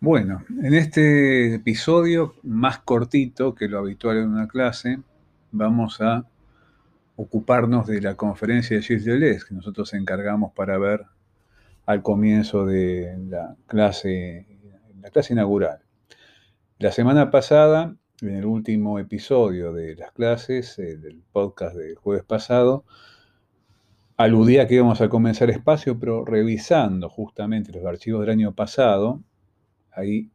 Bueno, en este episodio más cortito que lo habitual en una clase, vamos a ocuparnos de la conferencia de Gilles Deleuze que nosotros encargamos para ver al comienzo de la clase, la clase inaugural. La semana pasada, en el último episodio de las clases, eh, del podcast del jueves pasado, aludía que íbamos a comenzar espacio, pero revisando justamente los archivos del año pasado, ahí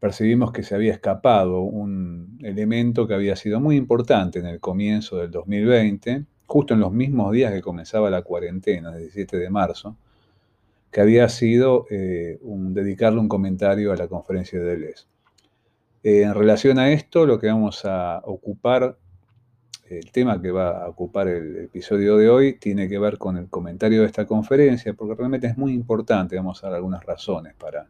percibimos que se había escapado un elemento que había sido muy importante en el comienzo del 2020, justo en los mismos días que comenzaba la cuarentena, el 17 de marzo, que había sido eh, dedicarle un comentario a la conferencia de Deleuze. Eh, en relación a esto, lo que vamos a ocupar, el tema que va a ocupar el episodio de hoy, tiene que ver con el comentario de esta conferencia, porque realmente es muy importante, vamos a dar algunas razones para,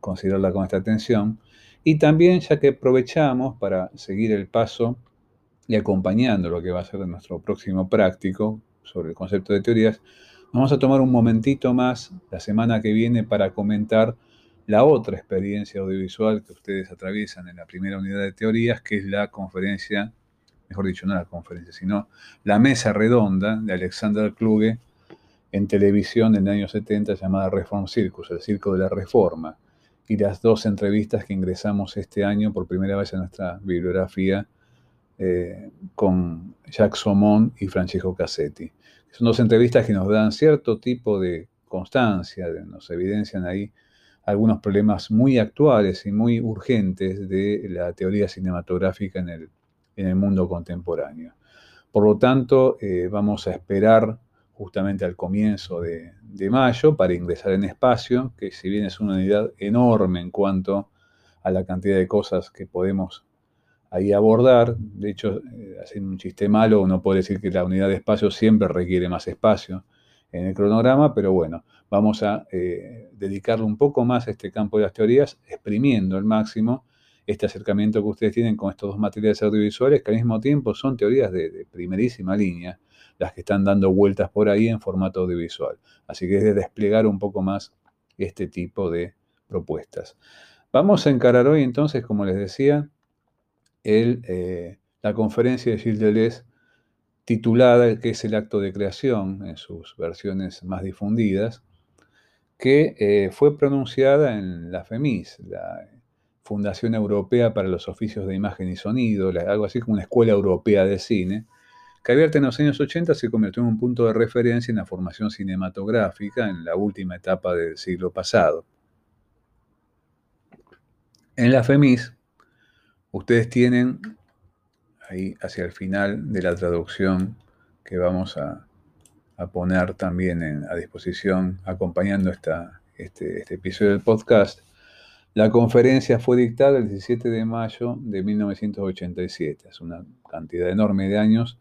considerarla con esta atención. Y también ya que aprovechamos para seguir el paso y acompañando lo que va a ser nuestro próximo práctico sobre el concepto de teorías, vamos a tomar un momentito más la semana que viene para comentar la otra experiencia audiovisual que ustedes atraviesan en la primera unidad de teorías, que es la conferencia, mejor dicho, no la conferencia, sino la mesa redonda de Alexander Kluge en televisión en el año 70 llamada Reform Circus, el circo de la reforma y las dos entrevistas que ingresamos este año por primera vez en nuestra bibliografía eh, con Jacques Somon y Francesco Cassetti. Son dos entrevistas que nos dan cierto tipo de constancia, nos evidencian ahí algunos problemas muy actuales y muy urgentes de la teoría cinematográfica en el, en el mundo contemporáneo. Por lo tanto, eh, vamos a esperar justamente al comienzo de, mayo para ingresar en espacio, que si bien es una unidad enorme en cuanto a la cantidad de cosas que podemos ahí abordar, de hecho, eh, haciendo un chiste malo, uno puede decir que la unidad de espacio siempre requiere más espacio en el cronograma, pero bueno, vamos a eh, dedicarle un poco más a este campo de las teorías, exprimiendo al máximo este acercamiento que ustedes tienen con estos dos materiales audiovisuales, que al mismo tiempo son teorías de primerísima línea, las que están dando vueltas por ahí en formato audiovisual. Así que es de desplegar un poco más este tipo de propuestas. Vamos a encarar hoy entonces, como les decía, el, eh, la conferencia de Gilles Deleuze titulada que es el acto de creación en sus versiones más difundidas, que eh, fue pronunciada en la FEMIS, la Fundación Europea para los Oficios de Imagen y Sonido, algo así como una escuela europea de cine, que en los años 80 se convirtió en un punto de referencia en la formación cinematográfica en la última etapa del siglo pasado. En la FEMIS, ustedes tienen ahí hacia el final de la traducción que vamos a, poner también a disposición acompañando esta, este, este episodio del podcast, la conferencia fue dictada el 17 de mayo de 1987, es una cantidad enorme de años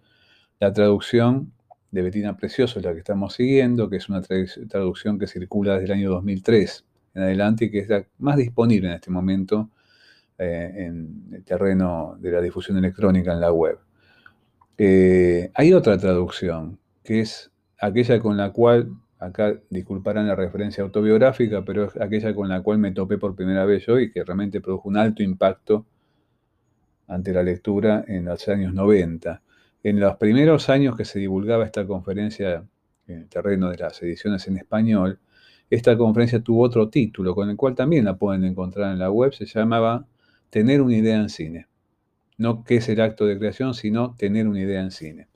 la traducción de Betina Precioso es la que estamos siguiendo, que es una traducción que circula desde el año 2003 en adelante y que es la más disponible en este momento eh, en el terreno de la difusión electrónica en la web. Eh, hay otra traducción, que es aquella con la cual, acá disculparán la referencia autobiográfica, pero es aquella con la cual me topé por primera vez yo y que realmente produjo un alto impacto ante la lectura en los años 90 en los primeros años que se divulgaba esta conferencia en el terreno de las ediciones en español, esta conferencia tuvo otro título, con el cual también la pueden encontrar en la web, se llamaba Tener una idea en cine. No qué es el acto de creación, sino tener una idea en cine.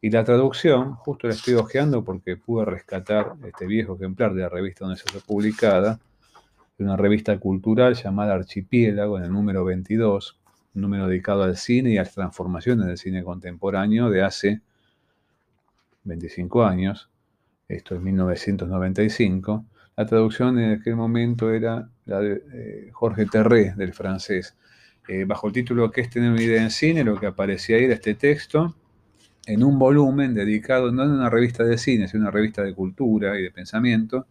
Y la traducción, justo la estoy hojeando porque pude rescatar este viejo ejemplar de la revista donde se fue publicada, una revista cultural llamada Archipiélago, en el número 22, un número dedicado al cine y a las transformaciones del cine contemporáneo de hace 25 años, esto es 1995. La traducción en aquel momento era la de eh, Jorge Terré, del francés. Eh, bajo el título ¿Qué es tener una idea en cine? Lo que aparecía ahí era este texto en un volumen dedicado, no en una revista de cine, sino una revista de cultura y de pensamiento,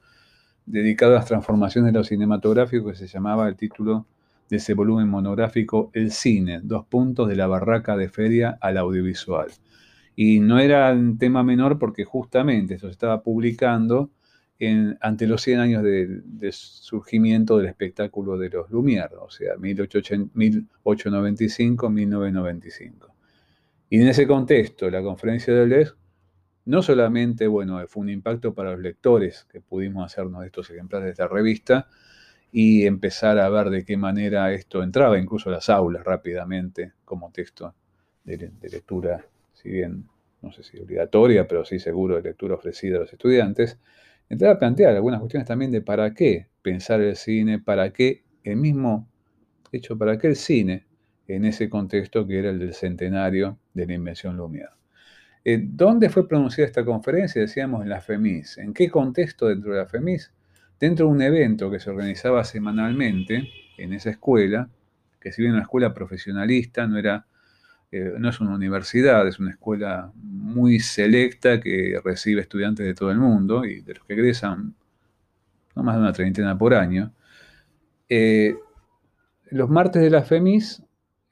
dedicado a las transformaciones de lo cinematográfico, que se llamaba el título de ese volumen monográfico El cine, dos puntos de la barraca de feria al audiovisual. Y no era un tema menor porque justamente eso se estaba publicando ante los 100 años del surgimiento del espectáculo de los Lumière, o sea, 1895-1995. Y en ese contexto, la conferencia de Les no solamente, bueno, fue un impacto para los lectores que pudimos hacernos estos ejemplares de esta revista y empezar a ver de qué manera esto entraba incluso a las aulas rápidamente como texto de, lectura, si bien no sé si obligatoria, pero sí seguro de lectura ofrecida a los estudiantes, entrar a plantear algunas cuestiones también de para qué pensar el cine, para qué el mismo hecho, para qué el cine en ese contexto que era el del centenario de la invención Lumière. Eh, ¿Dónde fue pronunciada esta conferencia? Decíamos en la FEMIS. ¿En qué contexto dentro de la FEMIS? Dentro de un evento que se organizaba semanalmente en esa escuela, que si bien una escuela profesionalista, no era eh, no es una universidad, es una escuela muy selecta que recibe estudiantes de todo el mundo y de los que egresan no más de una treintena por año. Eh, los martes de la FEMIS,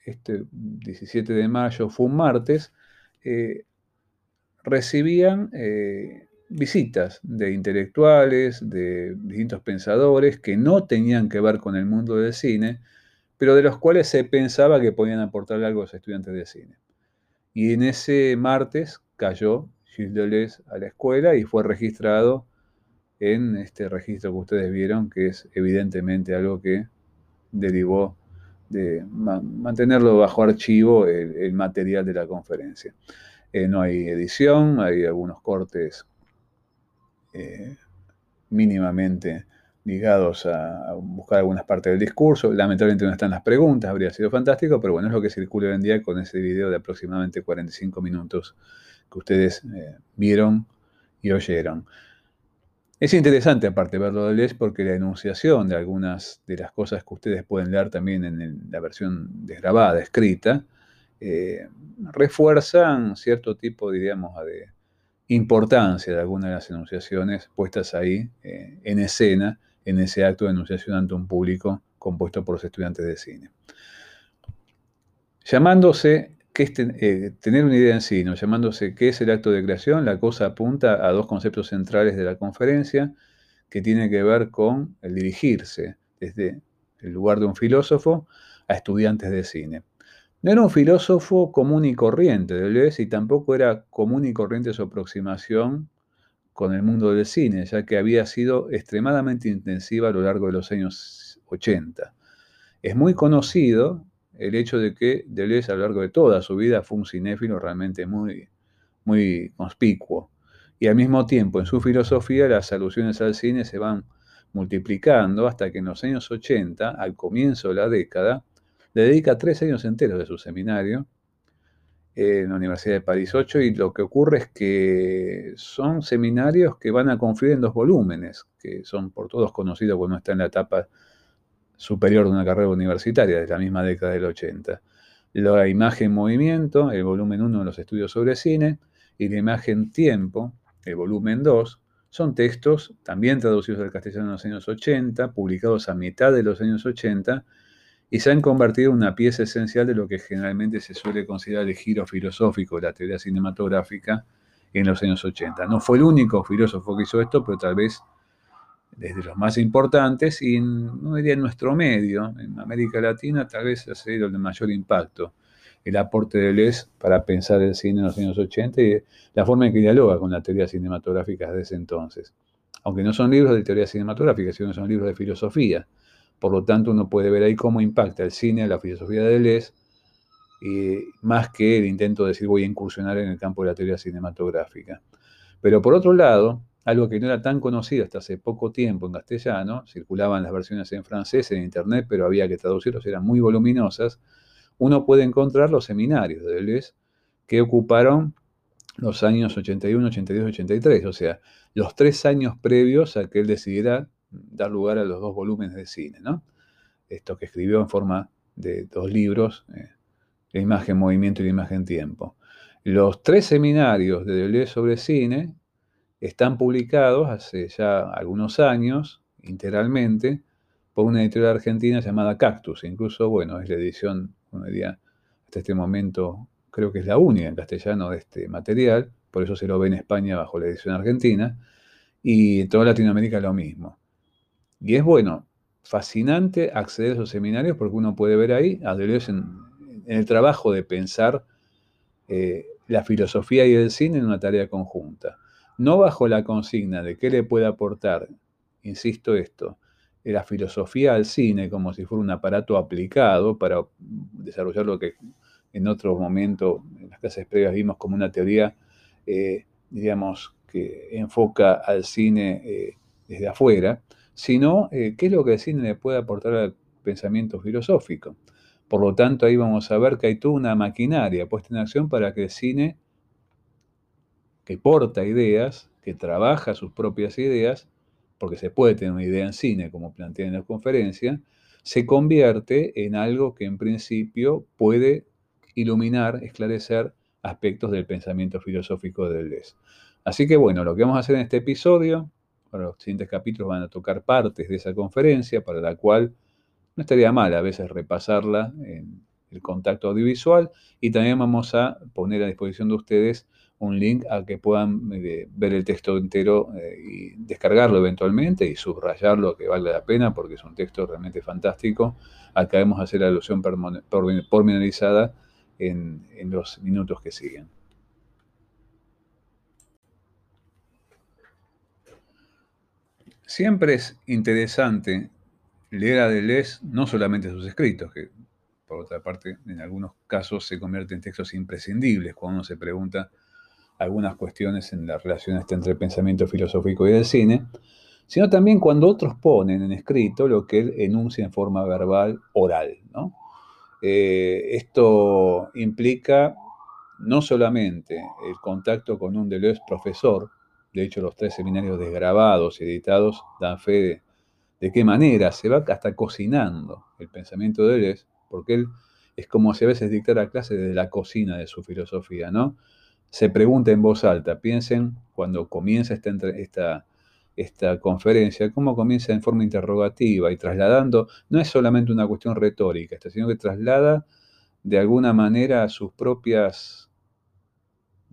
este 17 de mayo fue un martes, eh, recibían visitas de intelectuales, de distintos pensadores que no tenían que ver con el mundo del cine, pero de los cuales se pensaba que podían aportar algo a los estudiantes de cine. Y en ese martes cayó Gilles Deleuze a la escuela y fue registrado en este registro que ustedes vieron, que es evidentemente algo que derivó de mantenerlo bajo archivo el, material de la conferencia. Eh, no hay edición, hay algunos cortes eh, mínimamente ligados a, buscar algunas partes del discurso. Lamentablemente no están las preguntas, habría sido fantástico, pero bueno, es lo que circula hoy en día con ese video de aproximadamente 45 minutos que ustedes eh, vieron y oyeron. Es interesante aparte verlo de Les porque la enunciación de algunas de las cosas que ustedes pueden leer también en la versión desgrabada, escrita, eh, refuerzan cierto tipo, diríamos, de importancia de algunas de las enunciaciones puestas ahí eh, en escena en ese acto de enunciación ante un público compuesto por los estudiantes de cine. Llamándose, que es eh, tener una idea en sí, ¿no? llamándose qué es el acto de creación, la cosa apunta a dos conceptos centrales de la conferencia que tienen que ver con el dirigirse desde el lugar de un filósofo a estudiantes de cine. No era un filósofo común y corriente, Deleuze, y tampoco era común y corriente su aproximación con el mundo del cine, ya que había sido extremadamente intensiva a lo largo de los años 80. Es muy conocido el hecho de que Deleuze a lo largo de toda su vida fue un cinéfilo realmente muy, muy conspicuo. Y al mismo tiempo, en su filosofía, las alusiones al cine se van multiplicando hasta que en los años 80, al comienzo de la década, le dedica tres años enteros de su seminario en la Universidad de París 8 y lo que ocurre es que son seminarios que van a confluir en dos volúmenes, que son por todos conocidos cuando está en la etapa superior de una carrera universitaria de la misma década del 80. La imagen movimiento, el volumen 1 de los estudios sobre cine, y la imagen tiempo, el volumen 2, son textos también traducidos al castellano en los años 80, publicados a mitad de los años 80, y se han convertido en una pieza esencial de lo que generalmente se suele considerar el giro filosófico de la teoría cinematográfica en los años 80. No fue el único filósofo que hizo esto, pero tal vez desde los más importantes y no diría en nuestro medio, en América Latina, tal vez ha sido el de mayor impacto el aporte de Les para pensar el cine en los años 80 y la forma en que dialoga con la teoría cinematográfica desde ese entonces. Aunque no son libros de teoría cinematográfica, sino que son libros de filosofía por lo tanto, uno puede ver ahí cómo impacta el cine, la filosofía de Deleuze, y más que el intento de decir voy a incursionar en el campo de la teoría cinematográfica. Pero por otro lado, algo que no era tan conocido hasta hace poco tiempo en castellano, circulaban las versiones en francés en internet, pero había que traducirlos, eran muy voluminosas, uno puede encontrar los seminarios de Deleuze que ocuparon los años 81, 82, 83, o sea, los tres años previos a que él decidiera dar lugar a los dos volúmenes de cine, ¿no? Esto que escribió en forma de dos libros, eh, La imagen movimiento y la imagen tiempo. Los tres seminarios de Deleuze sobre cine están publicados hace ya algunos años, integralmente, por una editorial argentina llamada Cactus. Incluso, bueno, es la edición, uno diría, hasta este momento, creo que es la única en castellano de este material, por eso se lo ve en España bajo la edición argentina Y en toda Latinoamérica lo mismo. Y es bueno, fascinante acceder a esos seminarios porque uno puede ver ahí a Deleuze en, el trabajo de pensar eh, la filosofía y el cine en una tarea conjunta. No bajo la consigna de qué le puede aportar, insisto esto, la filosofía al cine como si fuera un aparato aplicado para desarrollar lo que en otro momento en las clases previas vimos como una teoría, eh, digamos, que enfoca al cine eh, desde afuera, sino eh, qué es lo que el cine le puede aportar al pensamiento filosófico. Por lo tanto, ahí vamos a ver que hay toda una maquinaria puesta en acción para que el cine, que porta ideas, que trabaja sus propias ideas, porque se puede tener una idea en cine, como plantea en la conferencia, se convierte en algo que en principio puede iluminar, esclarecer aspectos del pensamiento filosófico de Deleuze. Así que bueno, lo que vamos a hacer en este episodio, para los siguientes capítulos van a tocar partes de esa conferencia, para la cual no estaría mal a veces repasarla en el contacto audiovisual y también vamos a poner a disposición de ustedes un link a que puedan eh, ver el texto entero eh, y descargarlo eventualmente y subrayarlo que vale la pena porque es un texto realmente fantástico. Acabemos de hacer la alusión pormenorizada en, en los minutos que siguen. Siempre es interesante leer a Deleuze no solamente sus escritos, que por otra parte en algunos casos se convierten en textos imprescindibles cuando uno se pregunta algunas cuestiones en la relación entre el pensamiento filosófico y el cine, sino también cuando otros ponen en escrito lo que él enuncia en forma verbal oral. Eh, esto implica no solamente el contacto con un Deleuze profesor, de hecho los tres seminarios desgrabados y editados dan fe de, qué manera se va hasta cocinando el pensamiento de Deleuze, porque él es como si a veces dictara clase desde la cocina de su filosofía, ¿no? se pregunta en voz alta. Piensen cuando comienza esta, esta, esta conferencia, cómo comienza en forma interrogativa y trasladando, no es solamente una cuestión retórica, sino que traslada de alguna manera sus propias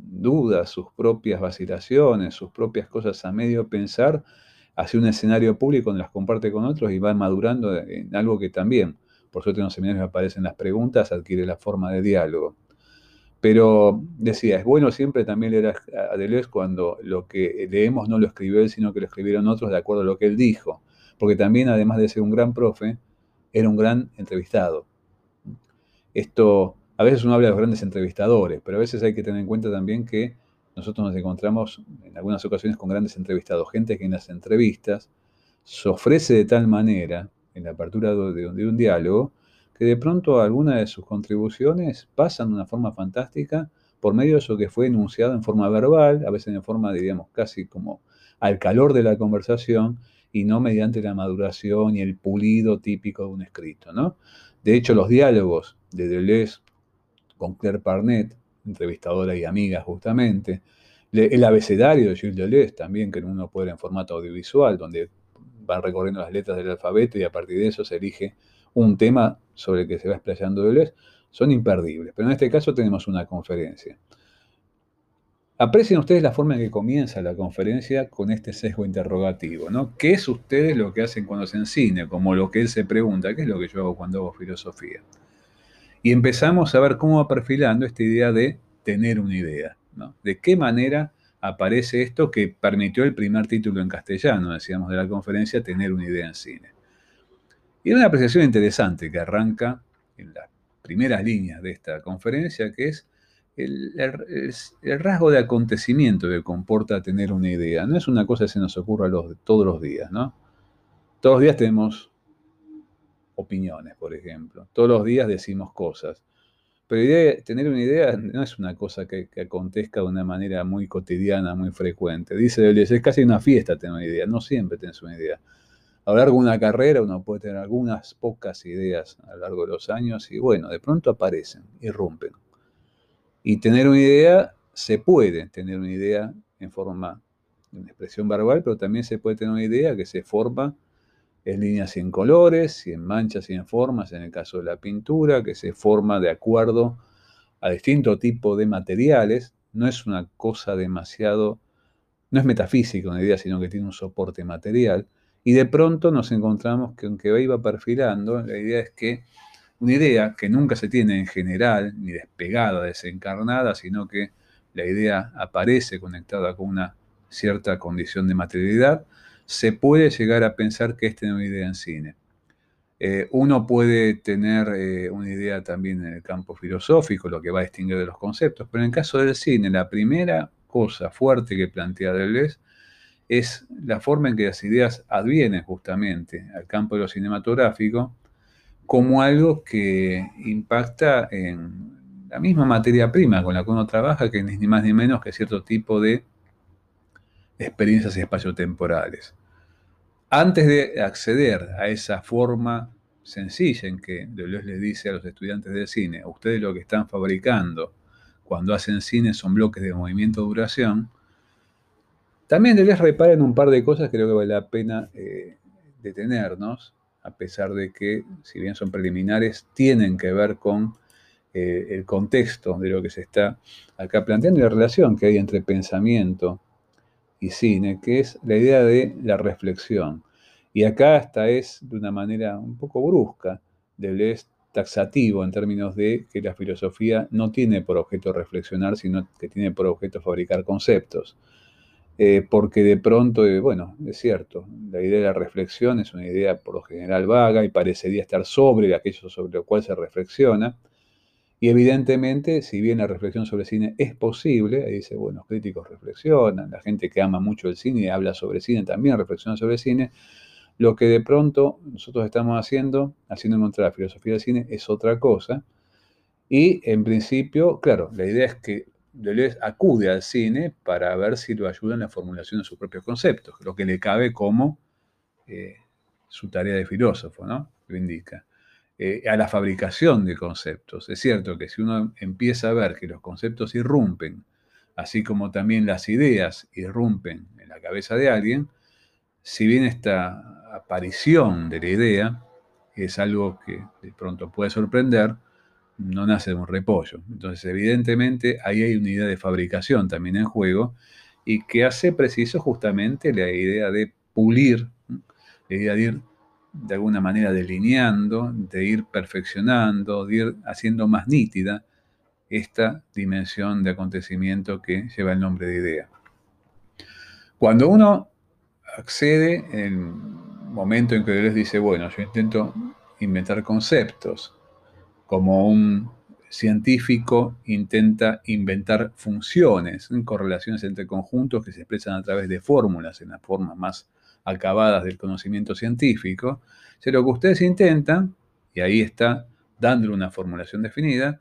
dudas, sus propias vacilaciones, sus propias cosas a medio pensar hacia un escenario público donde las comparte con otros y va madurando en algo que también, por suerte en los seminarios aparecen las preguntas, adquiere la forma de diálogo. Pero decía, es bueno siempre también leer a Deleuze cuando lo que leemos no lo escribió él, sino que lo escribieron otros de acuerdo a lo que él dijo. Porque también, además de ser un gran profe, era un gran entrevistado. Esto, a veces uno habla de los grandes entrevistadores, pero a veces hay que tener en cuenta también que nosotros nos encontramos en algunas ocasiones con grandes entrevistados, gente que en las entrevistas se ofrece de tal manera, en la apertura de un diálogo, que de pronto algunas de sus contribuciones pasan de una forma fantástica por medio de eso que fue enunciado en forma verbal, a veces en forma, diríamos, casi como al calor de la conversación y no mediante la maduración y el pulido típico de un escrito, ¿no? De hecho, los diálogos de Deleuze con Claire Parnet, entrevistadora y amiga justamente, el abecedario de Gilles Deleuze también, que uno puede ver en formato audiovisual, donde van recorriendo las letras del alfabeto y a partir de eso se elige un tema sobre el que se va explayando Deleuze, son imperdibles. Pero en este caso tenemos una conferencia. Aprecien ustedes la forma en que comienza la conferencia con este sesgo interrogativo, ¿no? ¿Qué es ustedes lo que hacen cuando se enseña? Como lo que él se pregunta, ¿qué es lo que yo hago cuando hago filosofía? Y empezamos a ver cómo va perfilando esta idea de tener una idea, ¿no? ¿De qué manera aparece esto que permitió el primer título en castellano, decíamos, de la conferencia, tener una idea en cine? Y hay una apreciación interesante que arranca en las primeras líneas de esta conferencia, que es el, rasgo de acontecimiento que comporta tener una idea. No es una cosa que se nos ocurra todos los días, ¿no? Todos los días tenemos opiniones, por ejemplo. Todos los días decimos cosas. Pero tener una idea no es una cosa que, acontezca de una manera muy cotidiana, muy frecuente. Dice es casi una fiesta tener una idea. No siempre tienes una idea a lo largo de una carrera uno puede tener algunas pocas ideas a lo largo de los años y bueno, de pronto aparecen, irrumpen. Y tener una idea, se puede tener una idea en forma una expresión verbal, pero también se puede tener una idea que se forma en líneas y en colores, y en manchas y en formas, en el caso de la pintura, que se forma de acuerdo a distinto tipo de materiales. No es una cosa demasiado no es metafísica una idea, sino que tiene un soporte material, y de pronto nos encontramos que aunque iba perfilando, la idea es que una idea que nunca se tiene en general, ni despegada, desencarnada, sino que la idea aparece conectada con una cierta condición de materialidad, se puede llegar a pensar que es tener una idea en cine. Eh, uno puede tener eh, una idea también en el campo filosófico, lo que va a distinguir de los conceptos, pero en el caso del cine, la primera cosa fuerte que plantea Deleuze es la forma en que las ideas advienen justamente al campo de lo cinematográfico como algo que impacta en la misma materia prima con la que uno trabaja, que ni más ni menos que cierto tipo de experiencias espaciotemporales. Antes de acceder a esa forma sencilla en que Deleuze le dice a los estudiantes de cine, ustedes lo que están fabricando cuando hacen cine son bloques de movimiento-duración, también Deleuze repara en un par de cosas que creo que vale la pena eh, detenernos, a pesar de que, si bien son preliminares, tienen que ver con eh, el contexto de lo que se está acá planteando y la relación que hay entre pensamiento y cine, que es la idea de la reflexión. Y acá hasta es de una manera un poco brusca, Deleuze taxativo en términos de que la filosofía no tiene por objeto reflexionar, sino que tiene por objeto fabricar conceptos. Eh, porque de pronto, eh, bueno, es cierto, la idea de la reflexión es una idea por lo general vaga y parecería estar sobre aquello sobre lo cual se reflexiona, y evidentemente, si bien la reflexión sobre cine es posible, ahí dice, bueno, los críticos reflexionan, la gente que ama mucho el cine y habla sobre cine también reflexiona sobre cine, lo que de pronto nosotros estamos haciendo, haciendo en contra de la filosofía del cine, es otra cosa. Y en principio, claro, la idea es que Deleuze acude al cine para ver si lo ayuda en la formulación de sus propios conceptos, lo que le cabe como eh, su tarea de filósofo, ¿no? Lo indica. Eh, a la fabricación de conceptos. Es cierto que si uno empieza a ver que los conceptos irrumpen, así como también las ideas irrumpen en la cabeza de alguien, si bien esta aparición de la idea es algo que de pronto puede sorprender, no nace de un repollo. Entonces, evidentemente, ahí hay una idea de fabricación también en juego y que hace preciso justamente la idea de pulir, la idea de ir de alguna manera delineando, de ir perfeccionando, de ir haciendo más nítida esta dimensión de acontecimiento que lleva el nombre de idea. Cuando uno accede el momento en que Deleuze dice, bueno, yo intento inventar conceptos, como un científico intenta inventar funciones, correlaciones entre conjuntos que se expresan a través de fórmulas en las formas más acabadas del conocimiento científico, si lo que ustedes intentan, y ahí está dándole una formulación definida,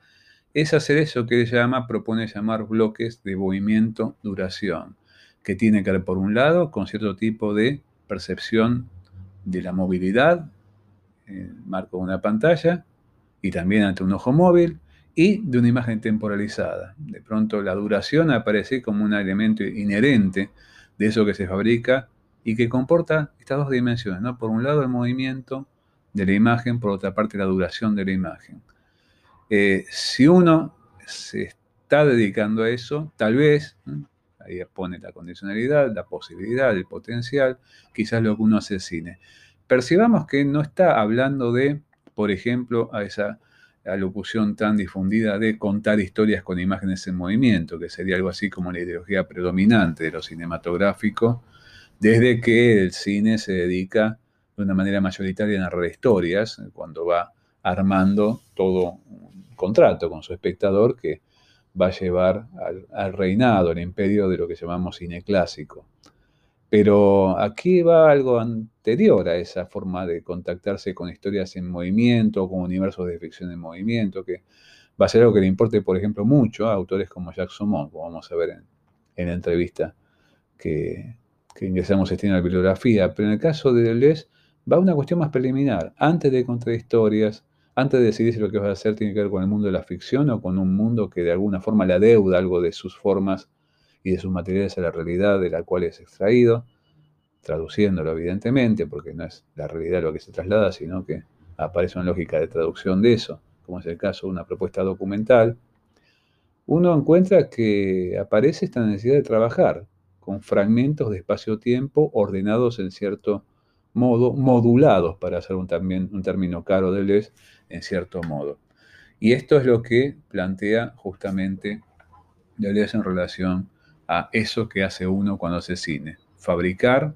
es hacer eso que llama, propone llamar bloques de movimiento-duración, que tiene que ver, por un lado, con cierto tipo de percepción de la movilidad, en el marco de una pantalla, y también ante un ojo móvil, y de una imagen temporalizada. De pronto la duración aparece como un elemento inherente de eso que se fabrica y que comporta estas dos dimensiones, ¿no? Por un lado el movimiento de la imagen, por otra parte la duración de la imagen. Eh, si uno se está dedicando a eso, tal vez, ahí pone la condicionalidad, la posibilidad, el potencial, quizás lo que uno hace cine. Percibamos que no está hablando de, por ejemplo, a esa alocución tan difundida de contar historias con imágenes en movimiento, que sería algo así como la ideología predominante de lo cinematográfico, desde que el cine se dedica de una manera mayoritaria a narrar historias, cuando va armando todo un contrato con su espectador que va a llevar al, reinado, al imperio de lo que llamamos cine clásico. Pero aquí va algo anterior a esa forma de contactarse con historias en movimiento, con universos de ficción en movimiento, que va a ser algo que le importe, por ejemplo, mucho a autores como Jacques Saumont, como vamos a ver en, en la entrevista que, que ingresamos este la bibliografía, pero en el caso de Deleuze va una cuestión más preliminar. Antes de contar historias, antes de decidir si lo que vas a hacer tiene que ver con el mundo de la ficción o con un mundo que de alguna forma le adeuda algo de sus formas y de sus materiales a la realidad de la cual es extraído, traduciéndolo evidentemente, porque no es la realidad lo que se traslada, sino que aparece una lógica de traducción de eso, como es el caso de una propuesta documental, uno encuentra que aparece esta necesidad de trabajar con fragmentos de espacio-tiempo ordenados en cierto modo, modulados, para hacer un, también, un término caro de Les, en cierto modo. Y esto es lo que plantea justamente Deleuze en relación a eso que hace uno cuando hace cine, fabricar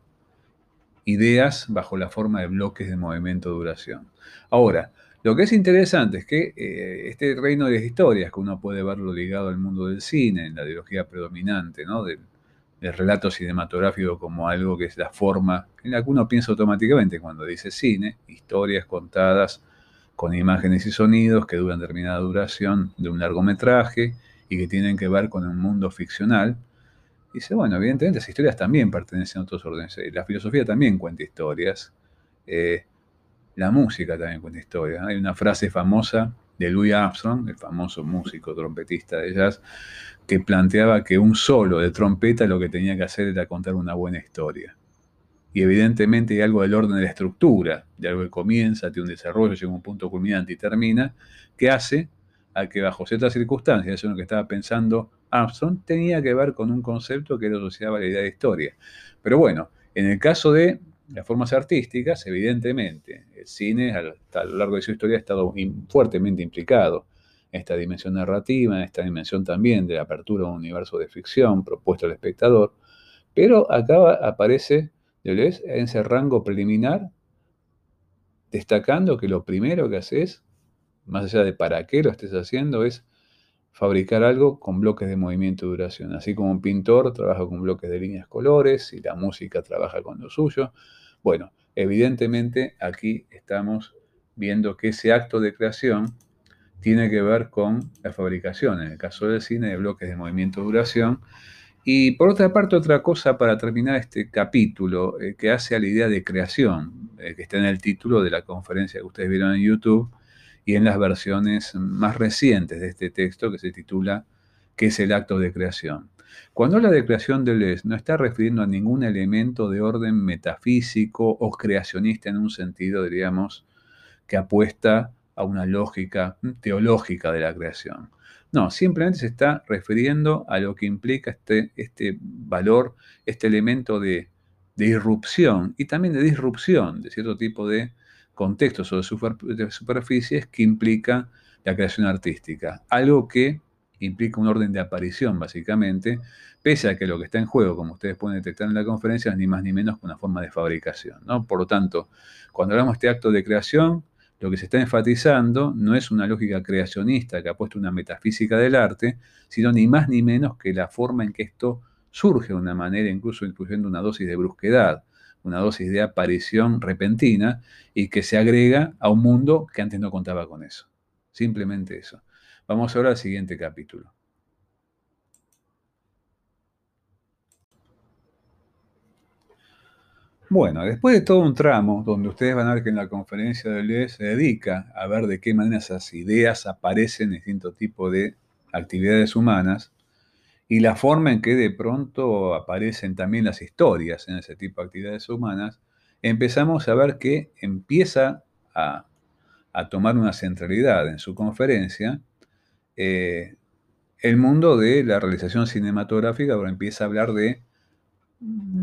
ideas bajo la forma de bloques de movimiento duración. Ahora, lo que es interesante es que eh, este reino de historias, que uno puede verlo ligado al mundo del cine, en la ideología predominante, ¿no? Relato cinematográfico como algo que es la forma en la que uno piensa automáticamente cuando dice cine, historias contadas con imágenes y sonidos que duran determinada duración de un largometraje y que tienen que ver con un mundo ficcional, dice, bueno, evidentemente esas historias también pertenecen a otros órdenes. La filosofía también cuenta historias. Eh, la música también cuenta historias. Hay una frase famosa de Louis Armstrong, el famoso músico trompetista de jazz, que planteaba que un solo de trompeta lo que tenía que hacer era contar una buena historia. Y evidentemente hay algo del orden de la estructura, de algo que comienza, tiene un desarrollo, llega a un punto culminante y termina, que hace a que bajo ciertas circunstancias, eso es lo que estaba pensando Armstrong, tenía que ver con un concepto que lo asociaba a la idea de historia. Pero bueno, en el caso de las formas artísticas, evidentemente, el cine a lo largo de su historia ha estado fuertemente implicado. En esta dimensión narrativa, en esta dimensión también de la apertura a un universo de ficción propuesto al espectador, pero acá aparece en ese rango preliminar, destacando que lo primero que haces más allá de para qué lo estés haciendo, es fabricar algo con bloques de movimiento y duración. Así como un pintor trabaja con bloques de líneas colores y la música trabaja con lo suyo. Bueno, evidentemente aquí estamos viendo que ese acto de creación tiene que ver con la fabricación, en el caso del cine, de bloques de movimiento y duración. Y por otra parte, otra cosa para terminar este capítulo eh, que hace a la idea de creación, eh, que está en el título de la conferencia que ustedes vieron en YouTube, y en las versiones más recientes de este texto que se titula ¿Qué es el acto de creación? Cuando habla de creación de Les, no está refiriendo a ningún elemento de orden metafísico o creacionista en un sentido, diríamos, que apuesta a una lógica teológica de la creación. No, simplemente se está refiriendo a lo que implica este, este valor, este elemento de, de irrupción y también de disrupción de cierto tipo de contextos o de superficies que implica la creación artística. Algo que implica un orden de aparición, básicamente, pese a que lo que está en juego, como ustedes pueden detectar en la conferencia, es ni más ni menos que una forma de fabricación. ¿no? Por lo tanto, cuando hablamos de este acto de creación, lo que se está enfatizando no es una lógica creacionista que ha puesto una metafísica del arte, sino ni más ni menos que la forma en que esto surge de una manera, incluso incluyendo una dosis de brusquedad, una dosis de aparición repentina y que se agrega a un mundo que antes no contaba con eso. Simplemente eso. Vamos ahora al siguiente capítulo. Bueno, después de todo un tramo donde ustedes van a ver que en la conferencia de LE se dedica a ver de qué manera esas ideas aparecen en distintos tipos de actividades humanas, y la forma en que de pronto aparecen también las historias en ese tipo de actividades humanas, empezamos a ver que empieza a, tomar una centralidad en su conferencia eh, el mundo de la realización cinematográfica, ahora empieza a hablar de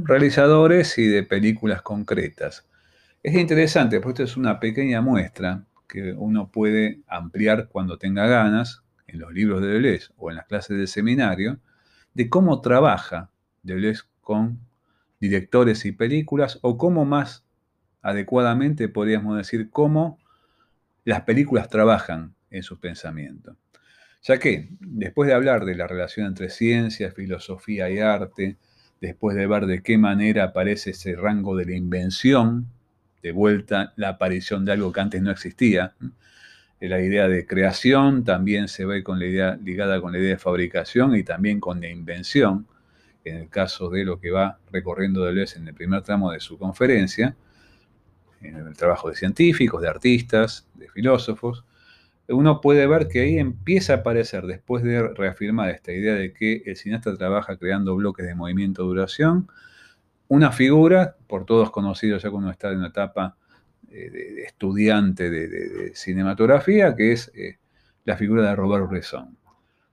realizadores y de películas concretas. Es interesante, porque esto es una pequeña muestra que uno puede ampliar cuando tenga ganas en los libros de Deleuze o en las clases del seminario, de cómo trabaja Deleuze con directores y películas, o cómo más adecuadamente podríamos decir cómo las películas trabajan en su pensamiento. Ya que después de hablar de la relación entre ciencia, filosofía y arte, después de ver de qué manera aparece ese rango de la invención, de vuelta la aparición de algo que antes no existía, la idea de creación también se ve con la idea, ligada con la idea de fabricación y también con la invención, en el caso de lo que va recorriendo Deleuze en el primer tramo de su conferencia, en el trabajo de científicos, de artistas, de filósofos, uno puede ver que ahí empieza a aparecer, después de reafirmar esta idea de que el cineasta trabaja creando bloques de movimiento-duración, una figura, por todos conocidos ya cuando está en una etapa de, estudiante de, cinematografía, que es eh, la figura de Robert Bresson.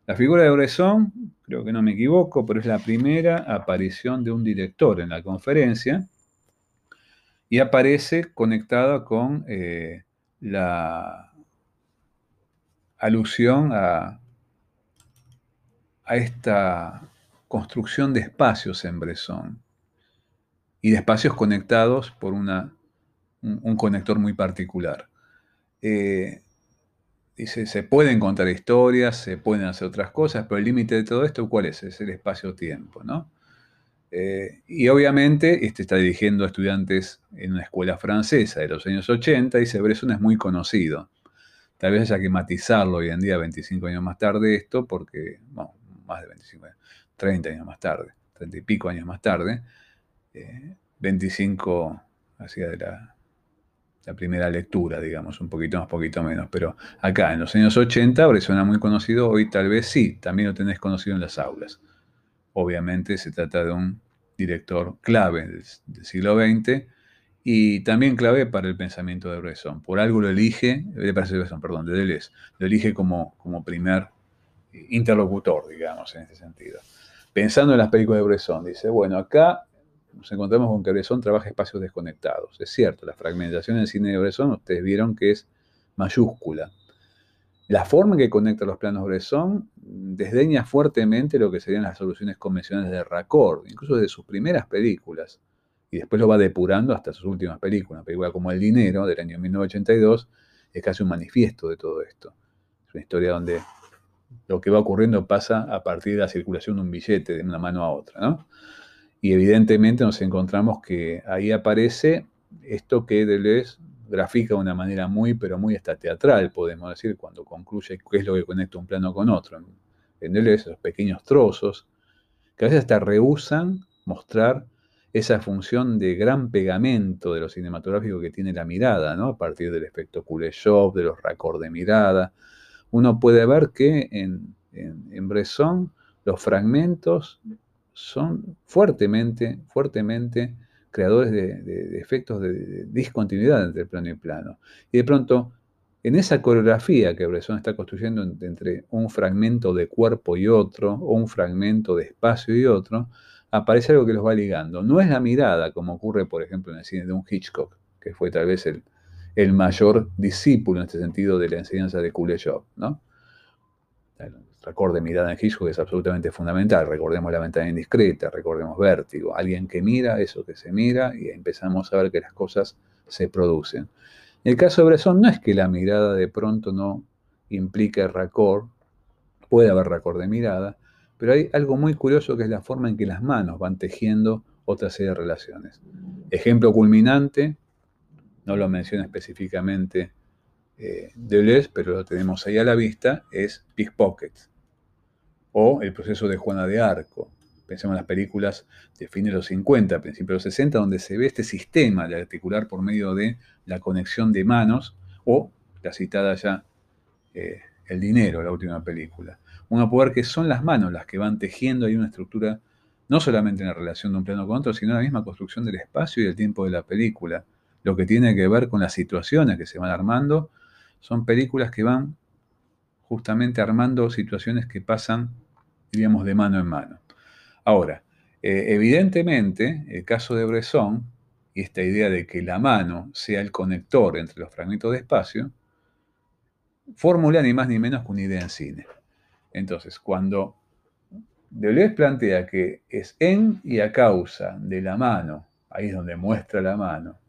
La figura de Bresson, creo que no me equivoco, pero es la primera aparición de un director en la conferencia y aparece conectada con eh, la alusión a, a esta construcción de espacios en Bresson y de espacios conectados por una, un, conector muy particular. Eh, Dice, se pueden contar historias, se pueden hacer otras cosas, pero el límite de todo esto, ¿cuál es? Es el espacio-tiempo, ¿no? Eh, y obviamente este está dirigiendo a estudiantes en una escuela francesa de los años 80, y dice, Bresson es muy conocido. Tal vez haya que matizarlo hoy en día, 25 años más tarde, esto, porque, bueno, más de 25 años, 30 años más tarde, 30 y pico años más tarde, 25 eh, hacía de la la primera lectura, digamos, un poquito más, poquito menos. Pero acá, en los años 80, suena muy conocido, hoy tal vez sí, también lo tenés conocido en las aulas. Obviamente se trata de un director clave del, siglo XX y también clave para el pensamiento de Bresson. Por algo lo elige, de Bresson, perdón, de Deleuze, lo elige como, como primer interlocutor, digamos, en este sentido. Pensando en las películas de Bresson, dice, bueno, acá nos encontramos con que Bresson trabaja espacios desconectados. Es cierto, la fragmentación en el cine de Bresson, ustedes vieron que es mayúscula. La forma en que conecta los planos Bresson desdeña fuertemente lo que serían las soluciones convencionales de Raccord, incluso de sus primeras películas, y después lo va depurando hasta sus últimas películas. Una película como El Dinero, del año 1982, es casi un manifiesto de todo esto. Es una historia donde lo que va ocurriendo pasa a partir de la circulación de un billete de una mano a otra, ¿no? Y evidentemente nos encontramos que ahí aparece esto que Deleuze grafica de una manera muy, pero muy hasta teatral, podemos decir, cuando concluye qué es lo que conecta un plano con otro. En Deleuze, esos pequeños trozos, que a veces hasta rehusan mostrar esa función de gran pegamento de lo cinematográfico que tiene la mirada, ¿no? A partir del efecto Kuleshov, de los raccords de mirada. Uno puede ver que en, en Bresson los fragmentos son fuertemente, fuertemente creadores de, efectos de, discontinuidad entre plano y plano. Y de pronto, en esa coreografía que Bresson está construyendo entre un fragmento de cuerpo y otro, o un fragmento de espacio y otro, aparece algo que los va ligando. No es la mirada, como ocurre, por ejemplo, en el cine de un Hitchcock, que fue tal vez el, el mayor discípulo en este sentido de la enseñanza de Kuleshov, ¿no? Recorde mirada en Hitchcock es absolutamente fundamental. Recordemos la ventana indiscreta, recordemos vértigo. Alguien que mira eso que se mira y empezamos a ver que las cosas se producen. En el caso de Bresson no es que la mirada de pronto no implique raccord, puede haber raccord de mirada, pero hay algo muy curioso que es la forma en que las manos van tejiendo otra serie de relaciones. Ejemplo culminante, no lo menciona específicamente eh, Deleuze, pero lo tenemos ahí a la vista, es Pickpocket o el proceso de Juana de Arco. Pensemos en las películas de fines de los 50, principios de los 60, donde se ve este sistema de articular por medio de la conexión de manos o la citada ya eh, El dinero, la última película. Uno puede ver que son las manos las que van tejiendo ahí una estructura, no solamente en la relación de un plano con otro, sino en la misma construcción del espacio y del tiempo de la película. Lo que tiene que ver con las situaciones que se van armando son películas que van justamente armando situaciones que pasan, diríamos, de mano en mano. Ahora, eh, evidentemente, el caso de Bresson y esta idea de que la mano sea el conector entre los fragmentos de espacio, formula ni más ni menos que una idea en cine. Entonces, cuando Deleuze plantea que es en y a causa de la mano, ahí es donde muestra la mano,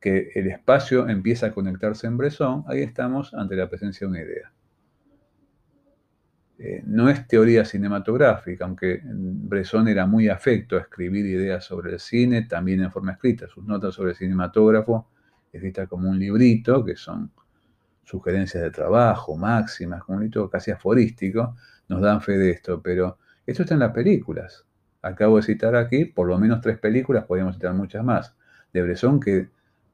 que el espacio empieza a conectarse en Bresson, ahí estamos ante la presencia de una idea. Eh, no es teoría cinematográfica, aunque Bresson era muy afecto a escribir ideas sobre el cine, también en forma escrita. Sus notas sobre el cinematógrafo, escritas como un librito, que son sugerencias de trabajo, máximas, como un libro casi aforístico, nos dan fe de esto, pero esto está en las películas. Acabo de citar aquí por lo menos tres películas, podríamos citar muchas más, de Bresson que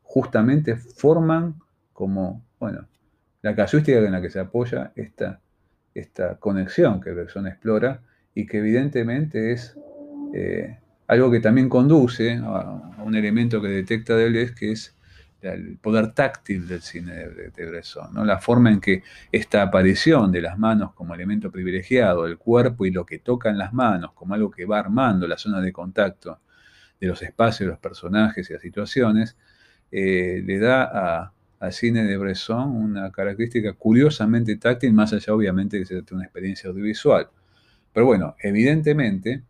justamente forman como, bueno, la casuística en la que se apoya esta, esta conexión que Bergson explora y que evidentemente es eh, algo que también conduce a, un elemento que detecta Deleuze, que es el poder táctil del cine de, Bresson, ¿no? la forma en que esta aparición de las manos como elemento privilegiado del cuerpo y lo que toca en las manos como algo que va armando la zona de contacto de los espacios, los personajes y las situaciones, eh, le da al cine de Bresson una característica curiosamente táctil, más allá obviamente de que se una experiencia audiovisual. Pero bueno, evidentemente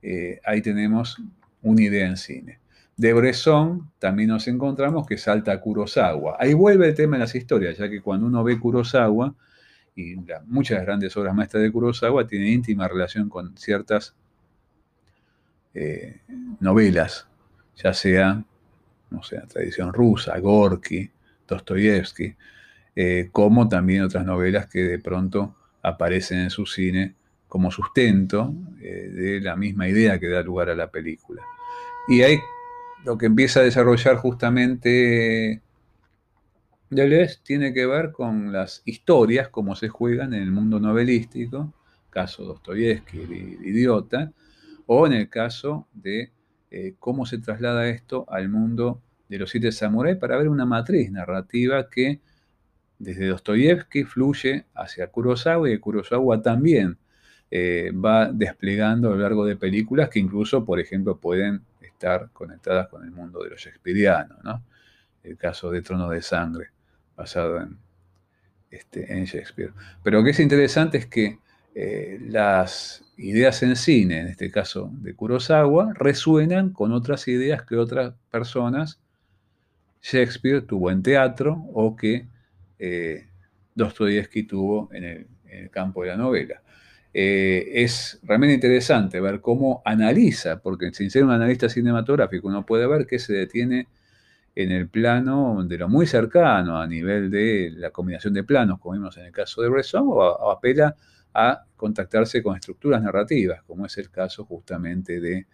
eh, ahí tenemos una idea en cine. De Bresson también nos encontramos que salta a Kurosawa. Ahí vuelve el tema de las historias, ya que cuando uno ve Kurosawa, y muchas grandes obras maestras de Kurosawa tienen íntima relación con ciertas eh, novelas, ya sea, no sé, tradición rusa, Gorky, Dostoyevsky, eh, como también otras novelas que de pronto aparecen en su cine como sustento eh, de la misma idea que da lugar a la película. Y ahí lo que empieza a desarrollar justamente Deleuze tiene que ver con las historias, como se juegan en el mundo novelístico, caso Dostoyevsky, el, idiota, o en el caso de eh, cómo se traslada esto al mundo de los siete samuráis para ver una matriz narrativa que desde Dostoyevsky fluye hacia Kurosawa y Kurosawa también eh, va desplegando a lo largo de películas que incluso, por ejemplo, pueden estar conectadas con el mundo de los shakespearianos, ¿no? El caso de Trono de Sangre, basado en, este, en Shakespeare. Pero lo que es interesante es que eh, las ideas en cine, en este caso de Kurosawa, resuenan con otras ideas que otras personas Shakespeare tuvo en teatro o que eh, Dostoyevsky tuvo en el campo de la novela. Eh, es realmente interesante ver cómo analiza, porque sin ser un analista cinematográfico uno puede ver que se detiene en el plano de lo muy cercano a nivel de la combinación de planos, como vimos en el caso de Bresson, o, apela a contactarse con estructuras narrativas, como es el caso justamente de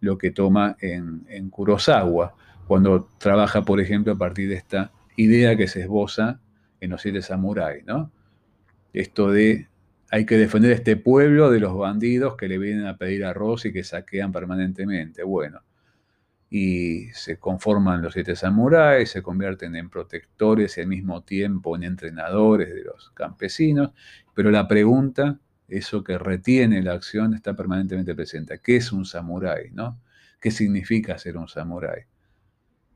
lo que toma en, en Kurosawa, cuando trabaja, por ejemplo, a partir de esta idea que se esboza en los siete samuráis, ¿no? Esto de hay que defender este pueblo de los bandidos que le vienen a pedir arroz y que saquean permanentemente. Bueno, y se conforman los siete samuráis, se convierten en protectores y al mismo tiempo en entrenadores de los campesinos, pero la pregunta, eso que retiene la acción, está permanentemente presente. ¿Qué es un samurái? ¿no? ¿Qué significa ser un samurái?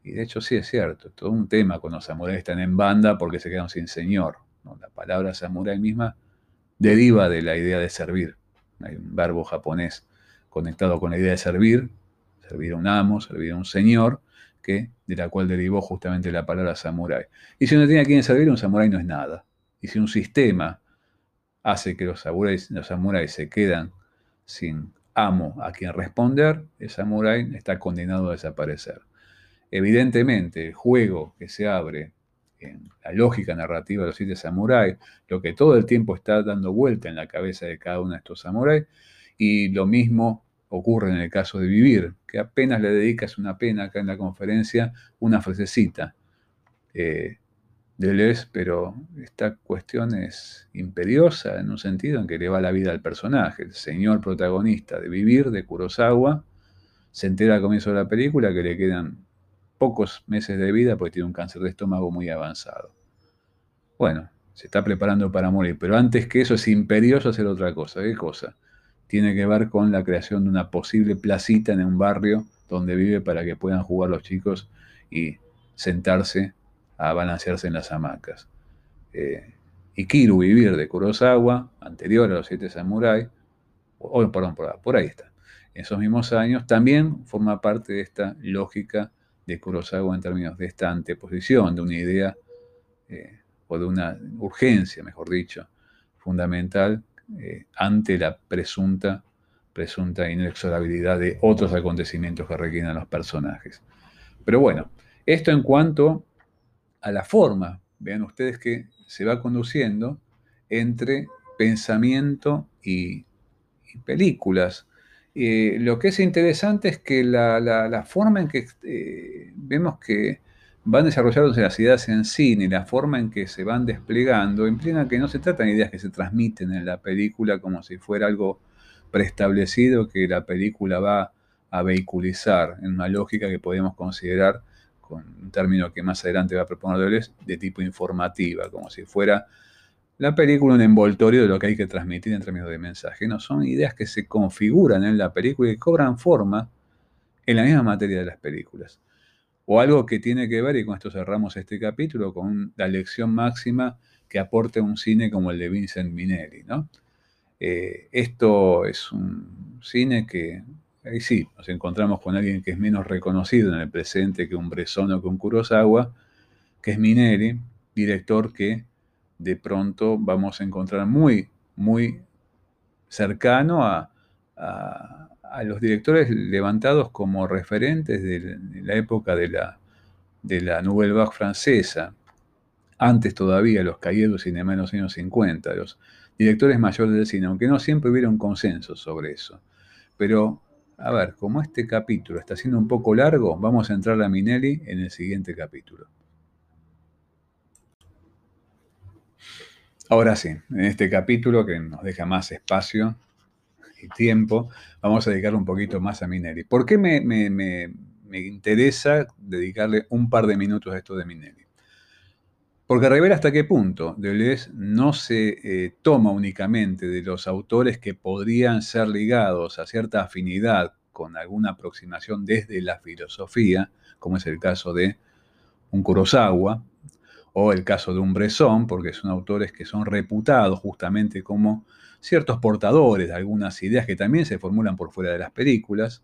Y de hecho sí es cierto, todo un tema cuando los samuráis están en banda porque se quedan sin señor. La palabra samurái misma deriva de la idea de servir. Hay un verbo japonés conectado con la idea de servir, servir a un amo, servir a un señor, que, de la cual derivó justamente la palabra samurái. Y si uno tiene a quien servir, un samurái no es nada. Y si un sistema hace que los samuráis, los samuráis se quedan sin amo a quien responder, el samurái está condenado a desaparecer. Evidentemente, el juego que se abre en la lógica narrativa de los siete samuráis, lo que todo el tiempo está dando vuelta en la cabeza de cada uno de estos samuráis, y lo mismo ocurre en el caso de Vivir, que apenas le dedicas una pena acá en la conferencia, una frasecita eh, de Les, pero esta cuestión es imperiosa en un sentido en que le va la vida al personaje. El señor protagonista de Vivir, de Kurosawa, se entera al comienzo de la película que le quedan pocos meses de vida porque tiene un cáncer de estómago muy avanzado. Bueno, se está preparando para morir, pero antes que eso es imperioso hacer otra cosa. ¿Qué cosa? Tiene que ver con la creación de una posible placita en un barrio donde vive para que puedan jugar los chicos y sentarse a balancearse en las hamacas. Eh, Ikiru Vivir de Kurosawa, anterior a los siete samuráis, o, perdón, por, por ahí está. En esos mismos años también forma parte de esta lógica de Kurosawa en términos de esta anteposición, de una idea eh, o de una urgencia, mejor dicho, fundamental eh, ante la presunta, presunta inexorabilidad de otros acontecimientos que requieren los personajes. Pero bueno, esto en cuanto a la forma, vean ustedes que se va conduciendo entre pensamiento y películas eh, lo que es interesante es que la, forma en que eh, vemos que van desarrollándose las ideas en cine y la forma en que se van desplegando implica que no se tratan de ideas que se transmiten en la película como si fuera algo preestablecido que la película va a vehiculizar en una lógica que podemos considerar con un término que más adelante va a proponer Deleuze, de tipo informativa, como si fuera la película un envoltorio de lo que hay que transmitir en términos de mensaje. No, son ideas que se configuran en la película y cobran forma en la misma materia de las películas. O algo que tiene que ver, y con esto cerramos este capítulo, con la lección máxima que aporta un cine como el de Vincent Minelli. ¿no? Eh, esto es un cine que, ahí sí, nos encontramos con alguien que es menos reconocido en el presente que un Bresson o que un Kurosawa, que es Minelli, director que de pronto vamos a encontrar muy, muy cercano a, los directores levantados como referentes de, la época de la, de la Nouvelle Vague francesa, antes todavía los du cinéma en los años 50, los directores mayores del cine, aunque no siempre hubiera un consenso sobre eso. Pero, a ver, como este capítulo está siendo un poco largo, vamos a entrar a Minelli en el siguiente capítulo. Ahora sí, en este capítulo que nos deja más espacio y tiempo, vamos a dedicarle un poquito más a Minelli. ¿Por qué me, interesa dedicarle un par de minutos a esto de Minelli? Porque revela hasta qué punto Deleuze no se eh, toma únicamente de los autores que podrían ser ligados a cierta afinidad con alguna aproximación desde la filosofía, como es el caso de un Kurosawa, o el caso de un Bresson, porque son autores que son reputados justamente como ciertos portadores de algunas ideas que también se formulan por fuera de las películas,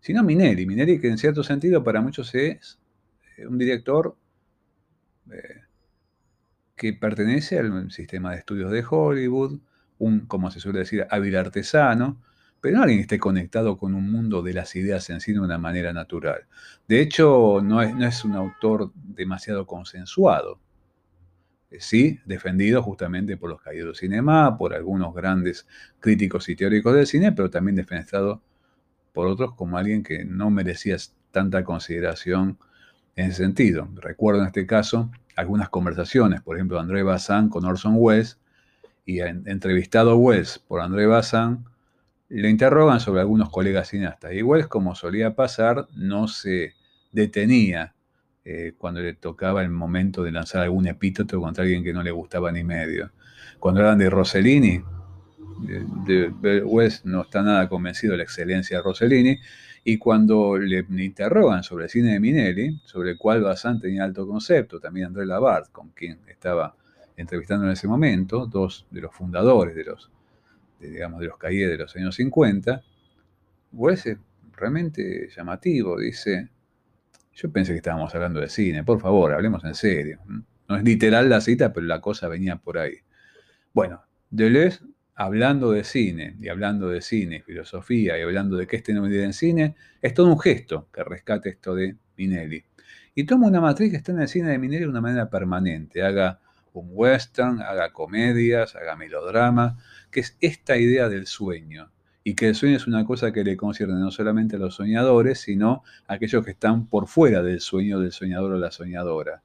sino Minelli. Minelli que en cierto sentido para muchos es eh, un director eh, que pertenece al sistema de estudios de Hollywood, un, como se suele decir, hábil artesano, pero no alguien que esté conectado con un mundo de las ideas en sí de una manera natural. De hecho, no es, no es un autor demasiado consensuado. Eh, sí, defendido justamente por los caídos del cinema, por algunos grandes críticos y teóricos del cine, pero también defenestrado por otros como alguien que no merecía tanta consideración en ese sentido. Recuerdo en este caso algunas conversaciones, por ejemplo, André Bazin con Orson Welles, y entrevistado Welles por André Bazin, le interrogan sobre algunos colegas cineastas. Igual como solía pasar, no se detenía eh, cuando le tocaba el momento de lanzar algún epíteto contra alguien que no le gustaba ni medio. Cuando hablan de Rossellini, de, de no está nada convencido de la excelencia de Rossellini, y cuando le interrogan sobre el cine de Minelli, sobre el cual Bazán tenía alto concepto, también André Labart, con quien estaba entrevistando en ese momento, dos de los fundadores de los de, digamos, de los caídos de los años 50, Wes es realmente llamativo, dice, yo pensé que estábamos hablando de cine, por favor, hablemos en serio. No es literal la cita, pero la cosa venía por ahí. Bueno, Deleuze, hablando de cine, y hablando de cine, filosofía, y hablando de qué es tener en cine, es todo un gesto que rescate esto de Minelli. Y toma una matriz que está en el cine de Minelli de una manera permanente, haga un western, haga comedias, haga melodrama, que es esta idea del sueño. Y que el sueño es una cosa que le concierne no solamente a los soñadores, sino a aquellos que están por fuera del sueño del soñador o la soñadora.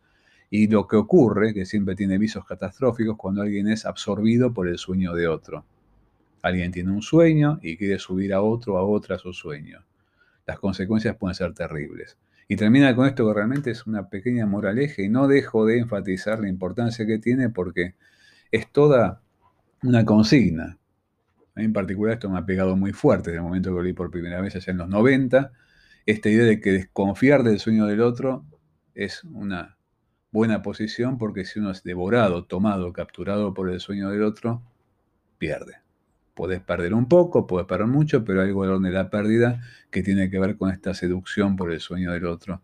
Y lo que ocurre, que siempre tiene visos catastróficos, cuando alguien es absorbido por el sueño de otro. Alguien tiene un sueño y quiere subir a otro, a otra, su sueño. Las consecuencias pueden ser terribles. Y termina con esto que realmente es una pequeña moraleja y no dejo de enfatizar la importancia que tiene porque es toda una consigna. A mí en particular esto me ha pegado muy fuerte desde el momento que lo leí por primera vez allá en los 90. Esta idea de que desconfiar del sueño del otro es una buena posición porque si uno es devorado, tomado, capturado por el sueño del otro, pierde. Puedes perder un poco, puedes perder mucho, pero hay algo de la pérdida que tiene que ver con esta seducción por el sueño del otro.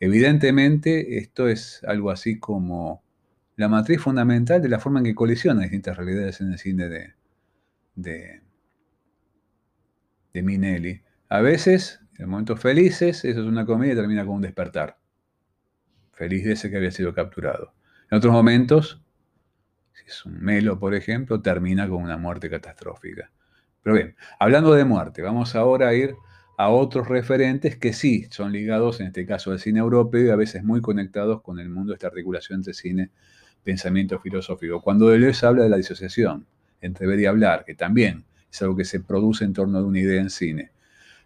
Evidentemente, esto es algo así como la matriz fundamental de la forma en que colisionan distintas realidades en el cine de, de, de Minelli. A veces, en momentos felices, eso es una comedia y termina con un despertar. Feliz de ese que había sido capturado. En otros momentos, si es un melo, por ejemplo, termina con una muerte catastrófica. Pero bien, hablando de muerte, vamos ahora a ir a otros referentes que sí son ligados, en este caso al cine europeo, y a veces muy conectados con el mundo de esta articulación entre cine pensamiento filosófico. Cuando Deleuze habla de la disociación entre ver y hablar, que también es algo que se produce en torno de una idea en cine.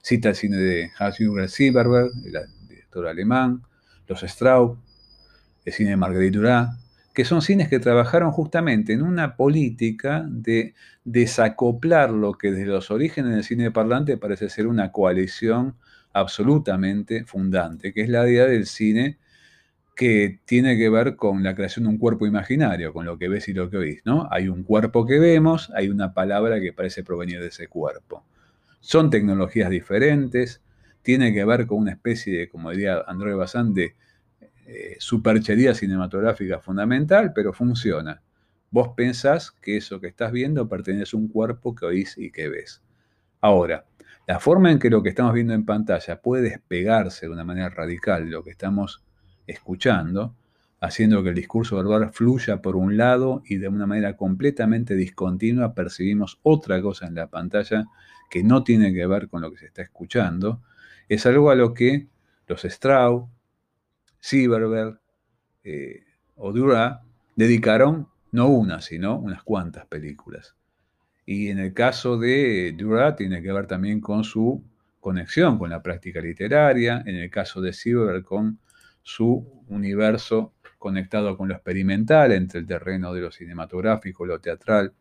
Cita el cine de Hans-Jürgen Silberberg, el director alemán, los Straub, el cine de Marguerite Duras, que son cines que trabajaron justamente en una política de desacoplar lo que desde los orígenes del cine parlante parece ser una coalición absolutamente fundante, que es la idea del cine que tiene que ver con la creación de un cuerpo imaginario, con lo que ves y lo que oís, ¿no? Hay un cuerpo que vemos, hay una palabra que parece provenir de ese cuerpo. Son tecnologías diferentes, tiene que ver con una especie de, como diría André Bazán, de eh, superchería cinematográfica fundamental, pero funciona. Vos pensás que eso que estás viendo pertenece a un cuerpo que oís y que ves. Ahora, la forma en que lo que estamos viendo en pantalla puede despegarse de una manera radical de lo que estamos escuchando, haciendo que el discurso verbal fluya por un lado y de una manera completamente discontinua percibimos otra cosa en la pantalla que no tiene que ver con lo que se está escuchando, es algo a lo que los Strauss, Sieberberg eh, o Dura dedicaron no una, sino unas cuantas películas. Y en el caso de Dura tiene que ver también con su conexión con la práctica literaria, en el caso de Sieberberg con su universo conectado con lo experimental, entre el terreno de lo cinematográfico, lo teatral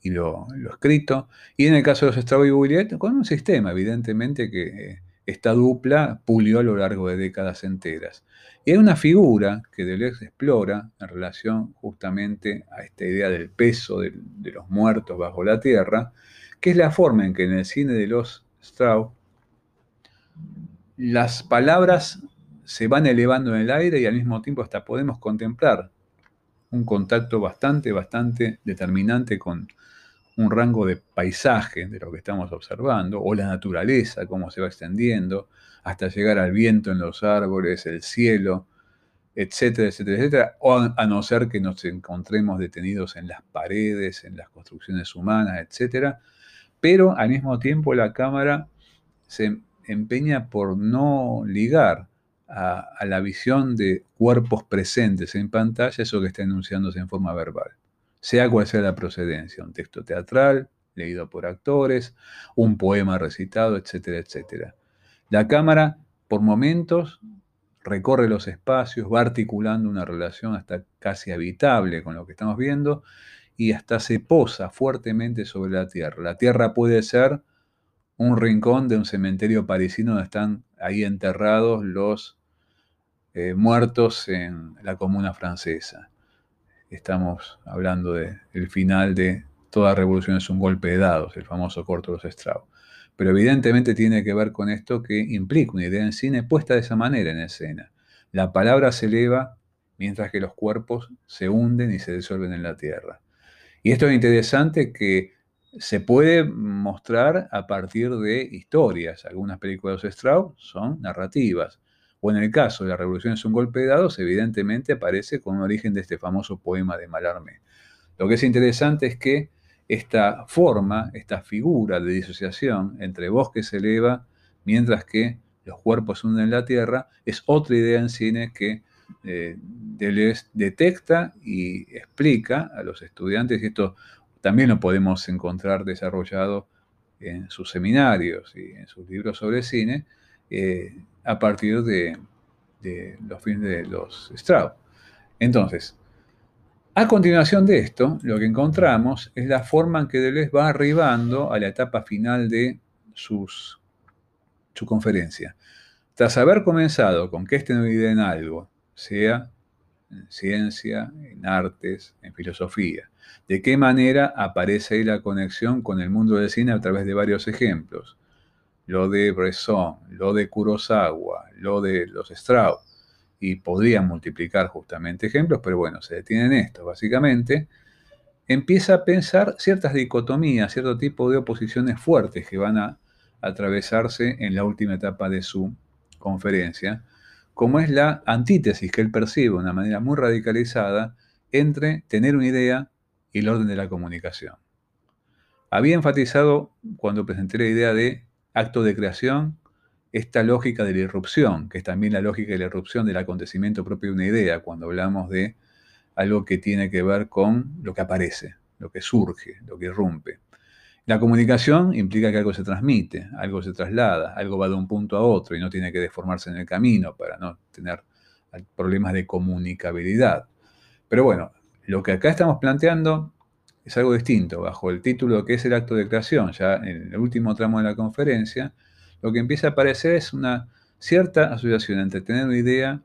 y lo, escrito. Y en el caso de los Strauss y con un sistema, evidentemente, que eh, esta dupla pulió a lo largo de décadas enteras. Y hay una figura que Deleuze explora en relación justamente a esta idea del peso de, los muertos bajo la tierra, que es la forma en que en el cine de los Strauss las palabras se van elevando en el aire y al mismo tiempo hasta podemos contemplar un contacto bastante, bastante determinante con un rango de paisaje de lo que estamos observando, o la naturaleza, cómo se va extendiendo, hasta llegar al viento en los árboles, el cielo, etcétera, etcétera, etcétera, o a, no ser que nos encontremos detenidos en las paredes, en las construcciones humanas, etcétera, pero al mismo tiempo la cámara se empeña por no ligar a, la visión de cuerpos presentes en pantalla eso que está enunciándose en forma verbal sea cual sea la procedencia, un texto teatral, leído por actores, un poema recitado, etcétera, etcétera. La cámara, por momentos, recorre los espacios, va articulando una relación hasta casi habitable con lo que estamos viendo y hasta se posa fuertemente sobre la tierra. La tierra puede ser un rincón de un cementerio parisino donde están ahí enterrados los eh, muertos en la comuna francesa estamos hablando del final de Toda revolución es un golpe de dados, el famoso corto de los Strauss. Pero evidentemente tiene que ver con esto que implica una idea en cine puesta de esa manera en escena. La palabra se eleva mientras que los cuerpos se hunden y se disuelven en la tierra. Y esto es interesante que se puede mostrar a partir de historias. Algunas películas de Strauss son narrativas o en el caso de la revolución es un golpe de dados, evidentemente aparece con un origen de este famoso poema de Malarmé. Lo que es interesante es que esta forma, esta figura de disociación entre voz que se eleva mientras que los cuerpos hunden en la tierra, es otra idea en cine que eh, Deleuze detecta y explica a los estudiantes, y esto también lo podemos encontrar desarrollado en sus seminarios y en sus libros sobre cine, eh, a partir de, los fines de los Strauss. Entonces, a continuación de esto, lo que encontramos es la forma en que Deleuze va arribando a la etapa final de su conferencia. Tras haber comenzado con que este no idea en algo, sea en ciencia, en artes, en filosofía, de qué manera aparece ahí la conexión con el mundo del cine a través de varios ejemplos lo de Bresson, lo de Kurosawa, lo de los Strauss, y podrían multiplicar justamente ejemplos, pero bueno, se detienen en esto, básicamente, empieza a pensar ciertas dicotomías, cierto tipo de oposiciones fuertes que van a atravesarse en la última etapa de su conferencia, como es la antítesis que él percibe de una manera muy radicalizada entre tener una idea y el orden de la comunicación. Había enfatizado cuando presenté la idea de acto de creación, esta lógica de la irrupción, que es también la lógica de la irrupción del acontecimiento propio de una idea, cuando hablamos de algo que tiene que ver con lo que aparece, lo que surge, lo que irrumpe. La comunicación implica que algo se transmite, algo se traslada, algo va de un punto a otro y no tiene que deformarse en el camino para no tener problemas de comunicabilidad. Pero bueno, lo que acá estamos planteando es algo distinto. Bajo el título que es el acto de creación, ya en el último tramo de la conferencia, lo que empieza a aparecer es una cierta asociación entre tener una idea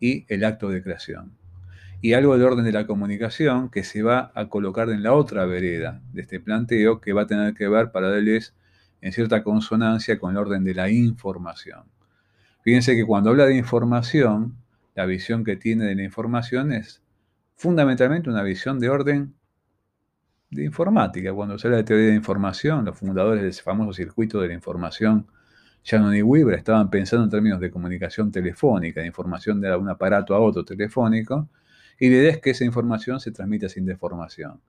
y el acto de creación. Y algo del orden de la comunicación que se va a colocar en la otra vereda de este planteo que va a tener que ver para darles en cierta consonancia con el orden de la información. Fíjense que cuando habla de información, la visión que tiene de la información es fundamentalmente una visión de orden de informática. Cuando se habla de teoría de información, los fundadores del famoso circuito de la información, Shannon y Weaver, estaban pensando en términos de comunicación telefónica, de información de un aparato a otro telefónico, y la idea es que esa información se transmita sin deformación.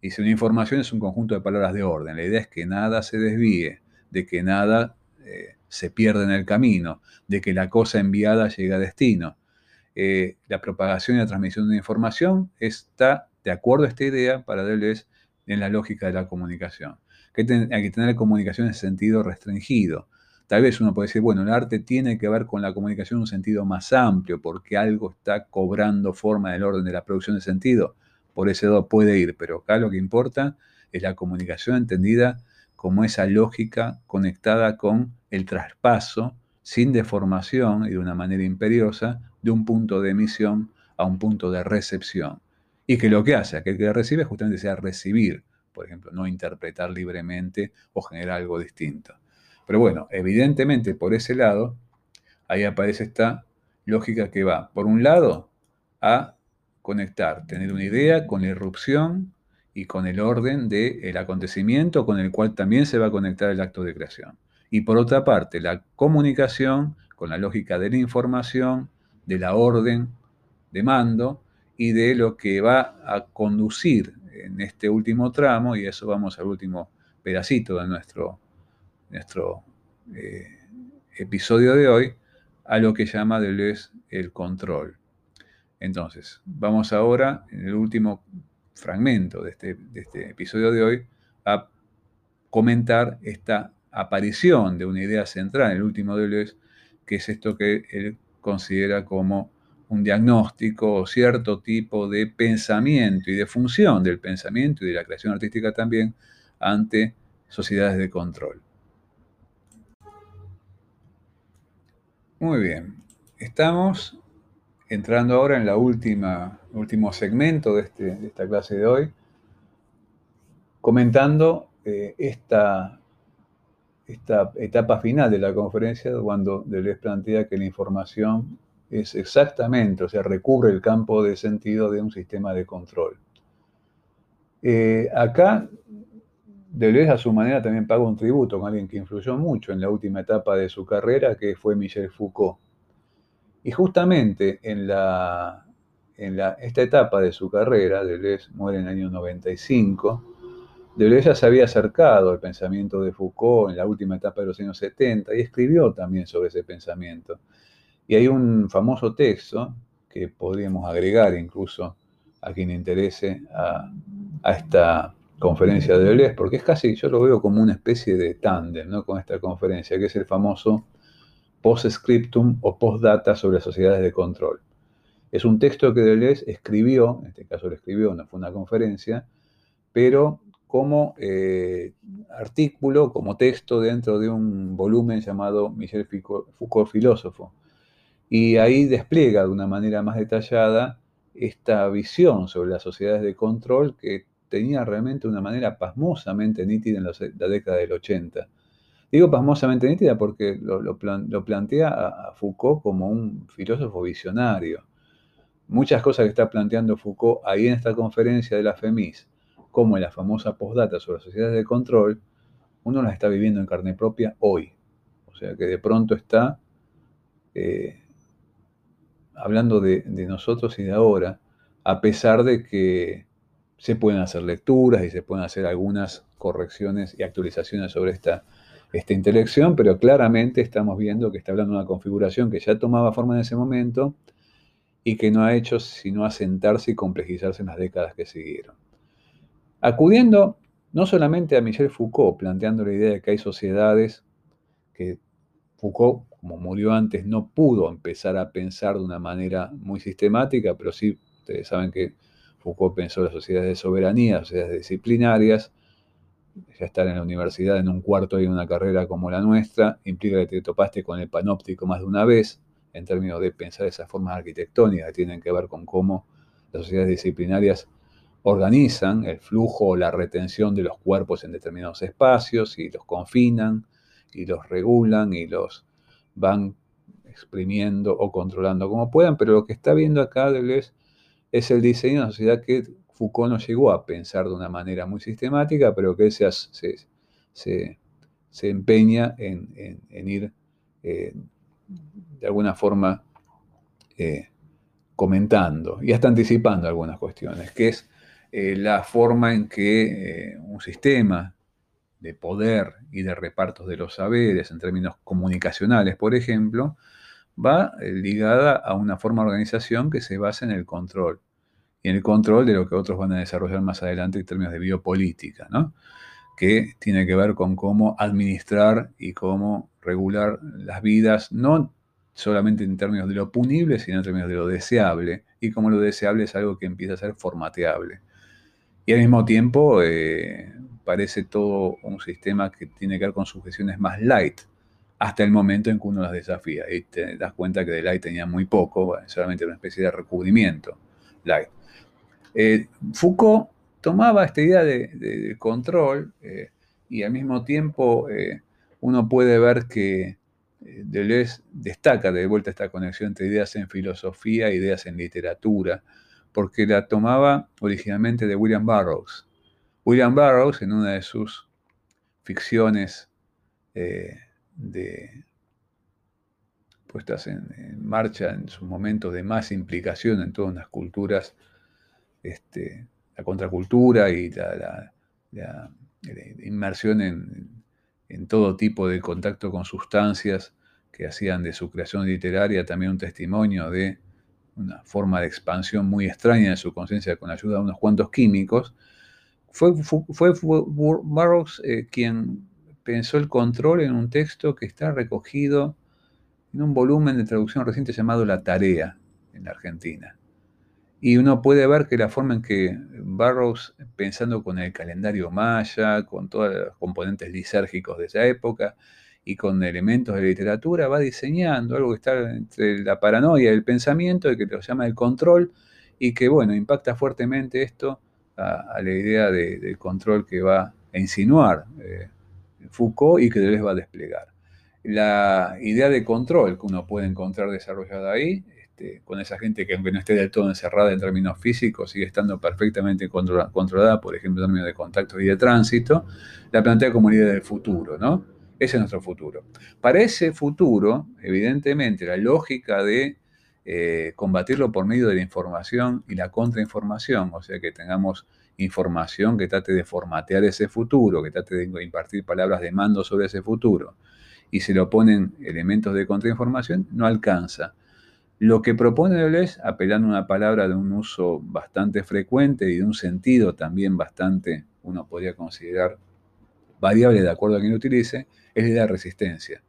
Y si una información es un conjunto de palabras de orden, la idea es que nada se desvíe, de que nada eh, se pierda en el camino, de que la cosa enviada llegue a destino. Eh, la propagación y la transmisión de información está de acuerdo a esta idea para darles en la lógica de la comunicación. Hay que tener comunicación en sentido restringido. Tal vez uno puede decir, bueno, el arte tiene que ver con la comunicación en un sentido más amplio, porque algo está cobrando forma del orden de la producción de sentido. Por ese lado puede ir, pero acá lo que importa es la comunicación entendida como esa lógica conectada con el traspaso sin deformación y de una manera imperiosa de un punto de emisión a un punto de recepción. Y que lo que hace aquel que recibe justamente sea recibir, por ejemplo, no interpretar libremente o generar algo distinto. Pero bueno, evidentemente por ese lado, ahí aparece esta lógica que va, por un lado, a conectar, tener una idea con la irrupción y con el orden del acontecimiento con el cual también se va a conectar el acto de creación. Y por otra parte, la comunicación con la lógica de la información, de la orden de mando, y de lo que va a conducir en este último tramo, y eso vamos al último pedacito de nuestro, nuestro eh, episodio de hoy, a lo que llama Deleuze el control. Entonces, vamos ahora, en el último fragmento de este, de este episodio de hoy, a comentar esta aparición de una idea central, en el último Deleuze, que es esto que él considera como un diagnóstico o cierto tipo de pensamiento y de función del pensamiento y de la creación artística también ante sociedades de control. Muy bien, estamos entrando ahora en la última, último segmento de, este, de esta clase de hoy, comentando eh, esta, esta etapa final de la conferencia cuando Deleuze plantea que la información es exactamente, o sea, recubre el campo de sentido de un sistema de control. Eh, acá, Deleuze a su manera también paga un tributo con alguien que influyó mucho en la última etapa de su carrera, que fue Michel Foucault. Y justamente en, la, en la, esta etapa de su carrera, Deleuze muere en el año 95, Deleuze ya se había acercado al pensamiento de Foucault en la última etapa de los años 70 y escribió también sobre ese pensamiento. Y hay un famoso texto que podríamos agregar incluso a quien interese a, esta conferencia de Deleuze, porque es casi, yo lo veo como una especie de tándem con esta conferencia, que es el famoso post-scriptum o post-data sobre las sociedades de control. Es un texto que Deleuze escribió, en este caso lo escribió, no fue una conferencia, pero como eh, artículo, como texto dentro de un volumen llamado Michel Foucault Filósofo, y ahí despliega de una manera más detallada esta visión sobre las sociedades de control que tenía realmente una manera pasmosamente nítida en la década del 80. Digo pasmosamente nítida porque lo, plantea a, Foucault como un filósofo visionario. Muchas cosas que está planteando Foucault ahí en esta conferencia de la FEMIS, como en la famosa postdata sobre las sociedades de control, uno las está viviendo en carne propia hoy. O sea que de pronto está eh, hablando de, nosotros y de ahora, a pesar de que se pueden hacer lecturas y se pueden hacer algunas correcciones y actualizaciones sobre esta, esta intelección, pero claramente estamos viendo que está hablando de una configuración que ya tomaba forma en ese momento y que no ha hecho sino asentarse y complejizarse en las décadas que siguieron. Acudiendo no solamente a Michel Foucault, planteando la idea de que hay sociedades que Foucault, como murió antes, no pudo empezar a pensar de una manera muy sistemática, pero sí, ustedes saben que Foucault pensó las sociedades de soberanía, sociedades disciplinarias, ya estar en la universidad en un cuarto y una carrera como la nuestra, implica que te topaste con el panóptico más de una vez, en términos de pensar esas formas arquitectónicas que tienen que ver con cómo las sociedades disciplinarias organizan el flujo o la retención de los cuerpos en determinados espacios y los confinan y los regulan y los van exprimiendo o controlando como puedan, pero lo que está viendo acá Deleuze es el diseño de una sociedad que Foucault no llegó a pensar de una manera muy sistemática, pero que se, se, se, empeña en, ir eh, de alguna forma eh, comentando y hasta anticipando algunas cuestiones, que es eh, la forma en que un sistema de poder y de repartos de los saberes en términos comunicacionales, por ejemplo, va ligada a una forma de organización que se basa en el control y en el control de lo que otros van a desarrollar más adelante en términos de biopolítica, ¿no? que tiene que ver con cómo administrar y cómo regular las vidas, no solamente en términos de lo punible, sino en términos de lo deseable, y cómo lo deseable es algo que empieza a ser formateable. Y al mismo tiempo eh, parece todo un sistema que tiene que ver con sujeciones más light, hasta el momento en que uno las desafía, y te das cuenta que de light tenía muy poco, solamente una especie de recubrimiento light. Eh, Foucault tomaba esta idea de, control eh, y al mismo tiempo eh, uno puede ver que Deleuze destaca de vuelta esta conexión entre ideas en filosofía e ideas en literatura, porque la tomaba originalmente de William Burroughs. William Burroughs, en una de sus ficciones de, puestas en, marcha en sus momentos de más implicación en todas las culturas este, la contracultura y la, inmersión en, todo tipo de contacto con sustancias que hacían de su creación literaria también un testimonio de una forma de expansión muy extraña de su conciencia con ayuda de unos cuantos químicos, fue, fue, Burroughs eh, quien pensó el control en un texto que está recogido en un volumen de traducción reciente llamado La Tarea en la Argentina. Y uno puede ver que la forma en que Burroughs, pensando con el calendario maya, con todos los componentes lisérgicos de esa época y con elementos de literatura, va diseñando algo que está entre la paranoia y el pensamiento, y que lo llama el control, y que, bueno, impacta fuertemente esto a, la idea de, control que va a insinuar eh, Foucault y que les va a desplegar. La idea de control que uno puede encontrar desarrollada ahí este, con esa gente que aunque no esté del todo encerrada en términos físicos, sigue estando perfectamente controlada, por ejemplo, en términos de contacto y de tránsito, la plantea como una idea del futuro, ¿no? Ese es nuestro futuro. Para ese futuro, evidentemente, la lógica de eh, combatirlo por medio de la información y la contrainformación, o sea, que tengamos información que trate de formatear ese futuro, que trate de impartir palabras de mando sobre ese futuro, y se le oponen elementos de contrainformación, no alcanza. Lo que propone Deleuze, apelando a una palabra de un uso bastante frecuente y de un sentido también bastante, uno podría considerar variable de acuerdo a quien lo utilice, es la resistencia.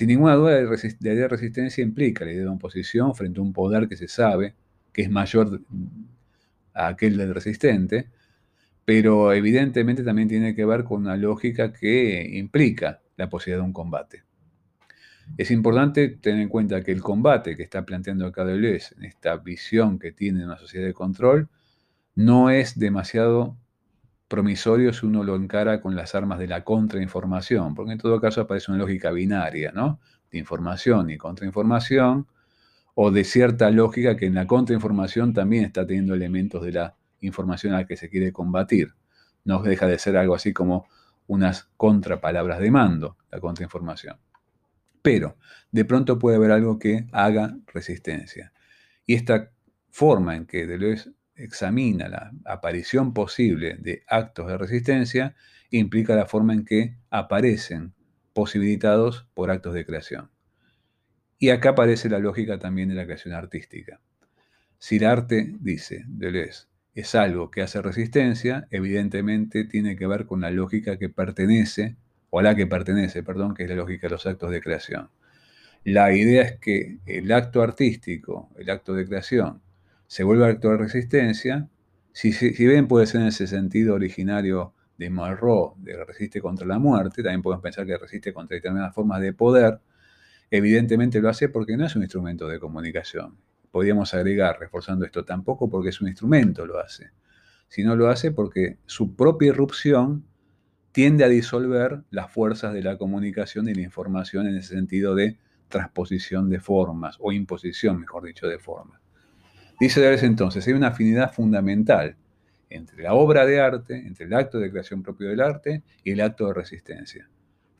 Sin ninguna duda, la idea de resistencia implica la idea de oposición frente a un poder que se sabe que es mayor a aquel del resistente, pero evidentemente también tiene que ver con una lógica que implica la posibilidad de un combate. Es importante tener en cuenta que el combate que está planteando acá Deleuze, en esta visión que tiene una sociedad de control, no es demasiado promisorio si uno lo encara con las armas de la contrainformación, porque en todo caso aparece una lógica binaria, ¿no? De información y contrainformación, o de cierta lógica que en la contrainformación también está teniendo elementos de la información a la que se quiere combatir. No deja de ser algo así como unas contrapalabras de mando, la contrainformación. Pero de pronto puede haber algo que haga resistencia. Y esta forma en que Deleuze examina la aparición posible de actos de resistencia implica la forma en que aparecen posibilitados por actos de creación. Y acá aparece la lógica también de la creación artística. Si el arte, dice Deleuze, es algo que hace resistencia, evidentemente tiene que ver con la lógica que pertenece, o a la que pertenece, perdón, que es la lógica de los actos de creación. La idea es que el acto artístico, el acto de creación, se vuelve acto de resistencia, si, si, bien puede ser en ese sentido originario de Malraux, de resiste contra la muerte, también podemos pensar que resiste contra determinadas formas de poder, evidentemente lo hace porque no es un instrumento de comunicación. Podríamos agregar, reforzando esto, tampoco porque es un instrumento lo hace, sino lo hace porque su propia irrupción tiende a disolver las fuerzas de la comunicación y la información en ese sentido de transposición de formas, o imposición, mejor dicho, de formas. Dice Deleuze entonces, hay una afinidad fundamental entre la obra de arte, entre el acto de creación propio del arte y el acto de resistencia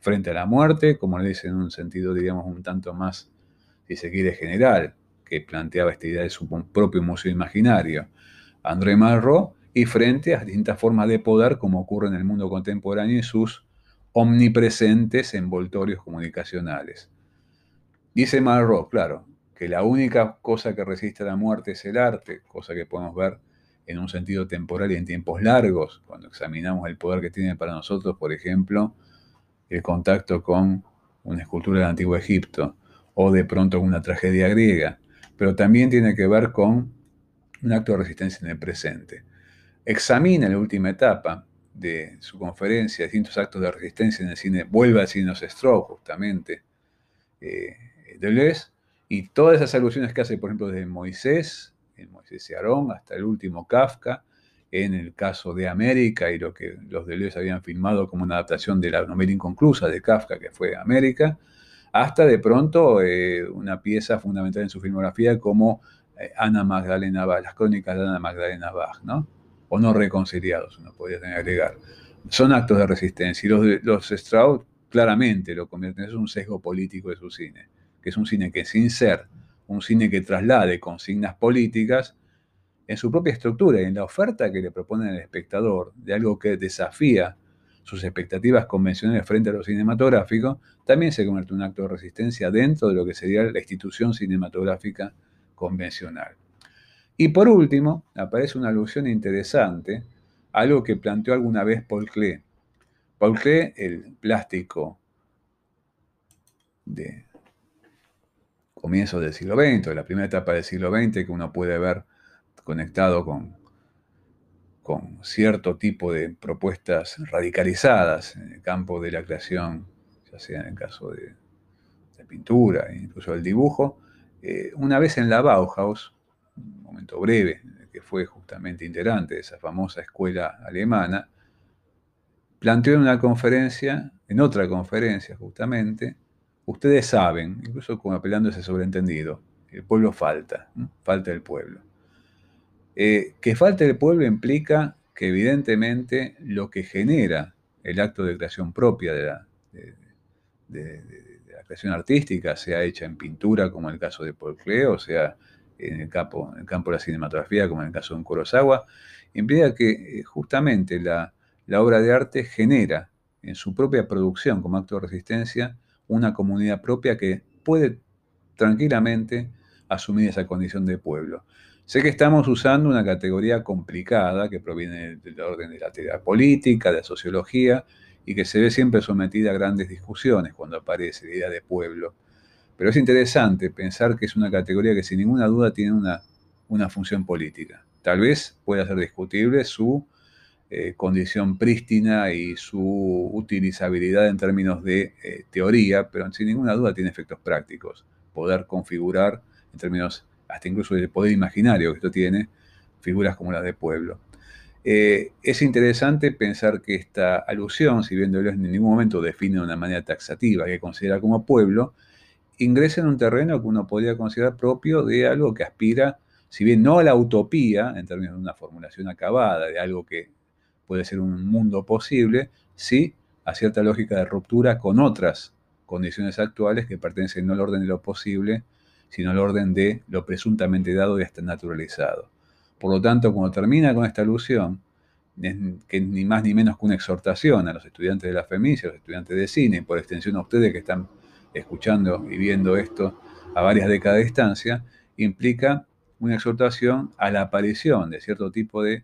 frente a la muerte, como le dice en un sentido, digamos, un tanto más, si se quiere, general, que planteaba esta idea de su propio museo imaginario, André Malraux, y frente a distintas formas de poder, como ocurre en el mundo contemporáneo y sus omnipresentes envoltorios comunicacionales. Dice Malraux, claro, que la única cosa que resiste a la muerte es el arte, cosa que podemos ver en un sentido temporal y en tiempos largos, cuando examinamos el poder que tiene para nosotros, por ejemplo, el contacto con una escultura del Antiguo Egipto o de pronto una tragedia griega, pero también tiene que ver con un acto de resistencia en el presente. Examina la última etapa de su conferencia distintos actos de resistencia en el cine, vuelve al cine Stroke, justamente, eh, y todas esas alusiones que hace, por ejemplo, desde Moisés, en Moisés y Aarón, hasta el último Kafka, en el caso de América y lo que los Deleuze habían filmado como una adaptación de la novela inconclusa de Kafka, que fue América, hasta de pronto eh, una pieza fundamental en su filmografía como eh, Ana Magdalena Bach, las crónicas de Ana Magdalena Bach, ¿no? O no reconciliados, uno podría agregar. Son actos de resistencia y los, los Strauss claramente lo convierten, es un sesgo político de su cine, que es un cine que sin ser un cine que traslade consignas políticas, en su propia estructura y en la oferta que le proponen al espectador de algo que desafía sus expectativas convencionales frente a lo cinematográfico, también se convierte en un acto de resistencia dentro de lo que sería la institución cinematográfica convencional. Y por último, aparece una alusión interesante a algo que planteó alguna vez Paul Klee. Paul Klee, el plástico de comienzos del siglo XX, de la primera etapa del siglo XX, que uno puede ver conectado con, con cierto tipo de propuestas radicalizadas en el campo de la creación, ya sea en el caso de, pintura, incluso del dibujo, eh, una vez en la Bauhaus, un momento breve, que fue justamente integrante de esa famosa escuela alemana, planteó en una conferencia, en otra conferencia justamente, ustedes saben, incluso como apelando a ese sobreentendido, el pueblo falta, falta el pueblo. Eh, que falte el pueblo implica que evidentemente lo que genera el acto de creación propia de la, creación artística, sea hecha en pintura, como en el caso de Paul Klee, o sea en el, campo, en el campo de la cinematografía, como en el caso de un Kurosawa, implica que eh, justamente la, la obra de arte genera en su propia producción como acto de resistencia una comunidad propia que puede tranquilamente asumir esa condición de pueblo. Sé que estamos usando una categoría complicada que proviene del orden de la teoría política, de la sociología, y que se ve siempre sometida a grandes discusiones cuando aparece la idea de pueblo. Pero es interesante pensar que es una categoría que sin ninguna duda tiene una, una función política. Tal vez pueda ser discutible su eh, condición prístina y su utilizabilidad en términos de eh, teoría, pero sin ninguna duda tiene efectos prácticos. Poder configurar en términos hasta incluso el poder imaginario que esto tiene, figuras como las de pueblo. Eh, es interesante pensar que esta alusión, si bien Deleuze en ningún momento define de una manera taxativa que considera como pueblo, ingresa en un terreno que uno podría considerar propio de algo que aspira, si bien no a la utopía, en términos de una formulación acabada, de algo que puede ser un mundo posible, sí a cierta lógica de ruptura con otras condiciones actuales que pertenecen no al orden de lo posible, sino al orden de lo presuntamente dado y hasta naturalizado. Por lo tanto, cuando termina con esta alusión, que ni más ni menos que una exhortación a los estudiantes de la FEMIS, a los estudiantes de cine, y por extensión a ustedes que están escuchando y viendo esto a varias décadas de distancia, implica una exhortación a la aparición de cierto tipo de,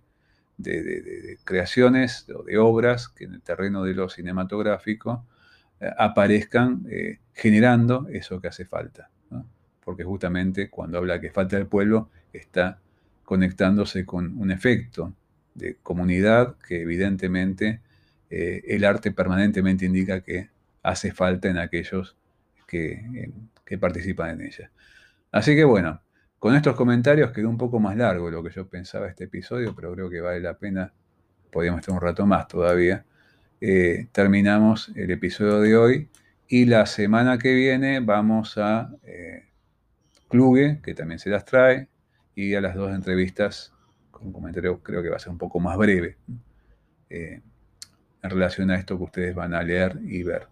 creaciones o de obras que en el terreno de lo cinematográfico eh, aparezcan eh, generando eso que hace falta. Porque justamente cuando habla que falta el pueblo, está conectándose con un efecto de comunidad que evidentemente eh, el arte permanentemente indica que hace falta en aquellos que, que participan en ella. Así que bueno, con estos comentarios quedó un poco más largo lo que yo pensaba este episodio, pero creo que vale la pena, podríamos estar un rato más todavía. Eh, terminamos el episodio de hoy y la semana que viene vamos a eh, Kluge, que también se las trae, y a las dos entrevistas con un comentario creo que va a ser un poco más breve eh, en relación a esto que ustedes van a leer y ver.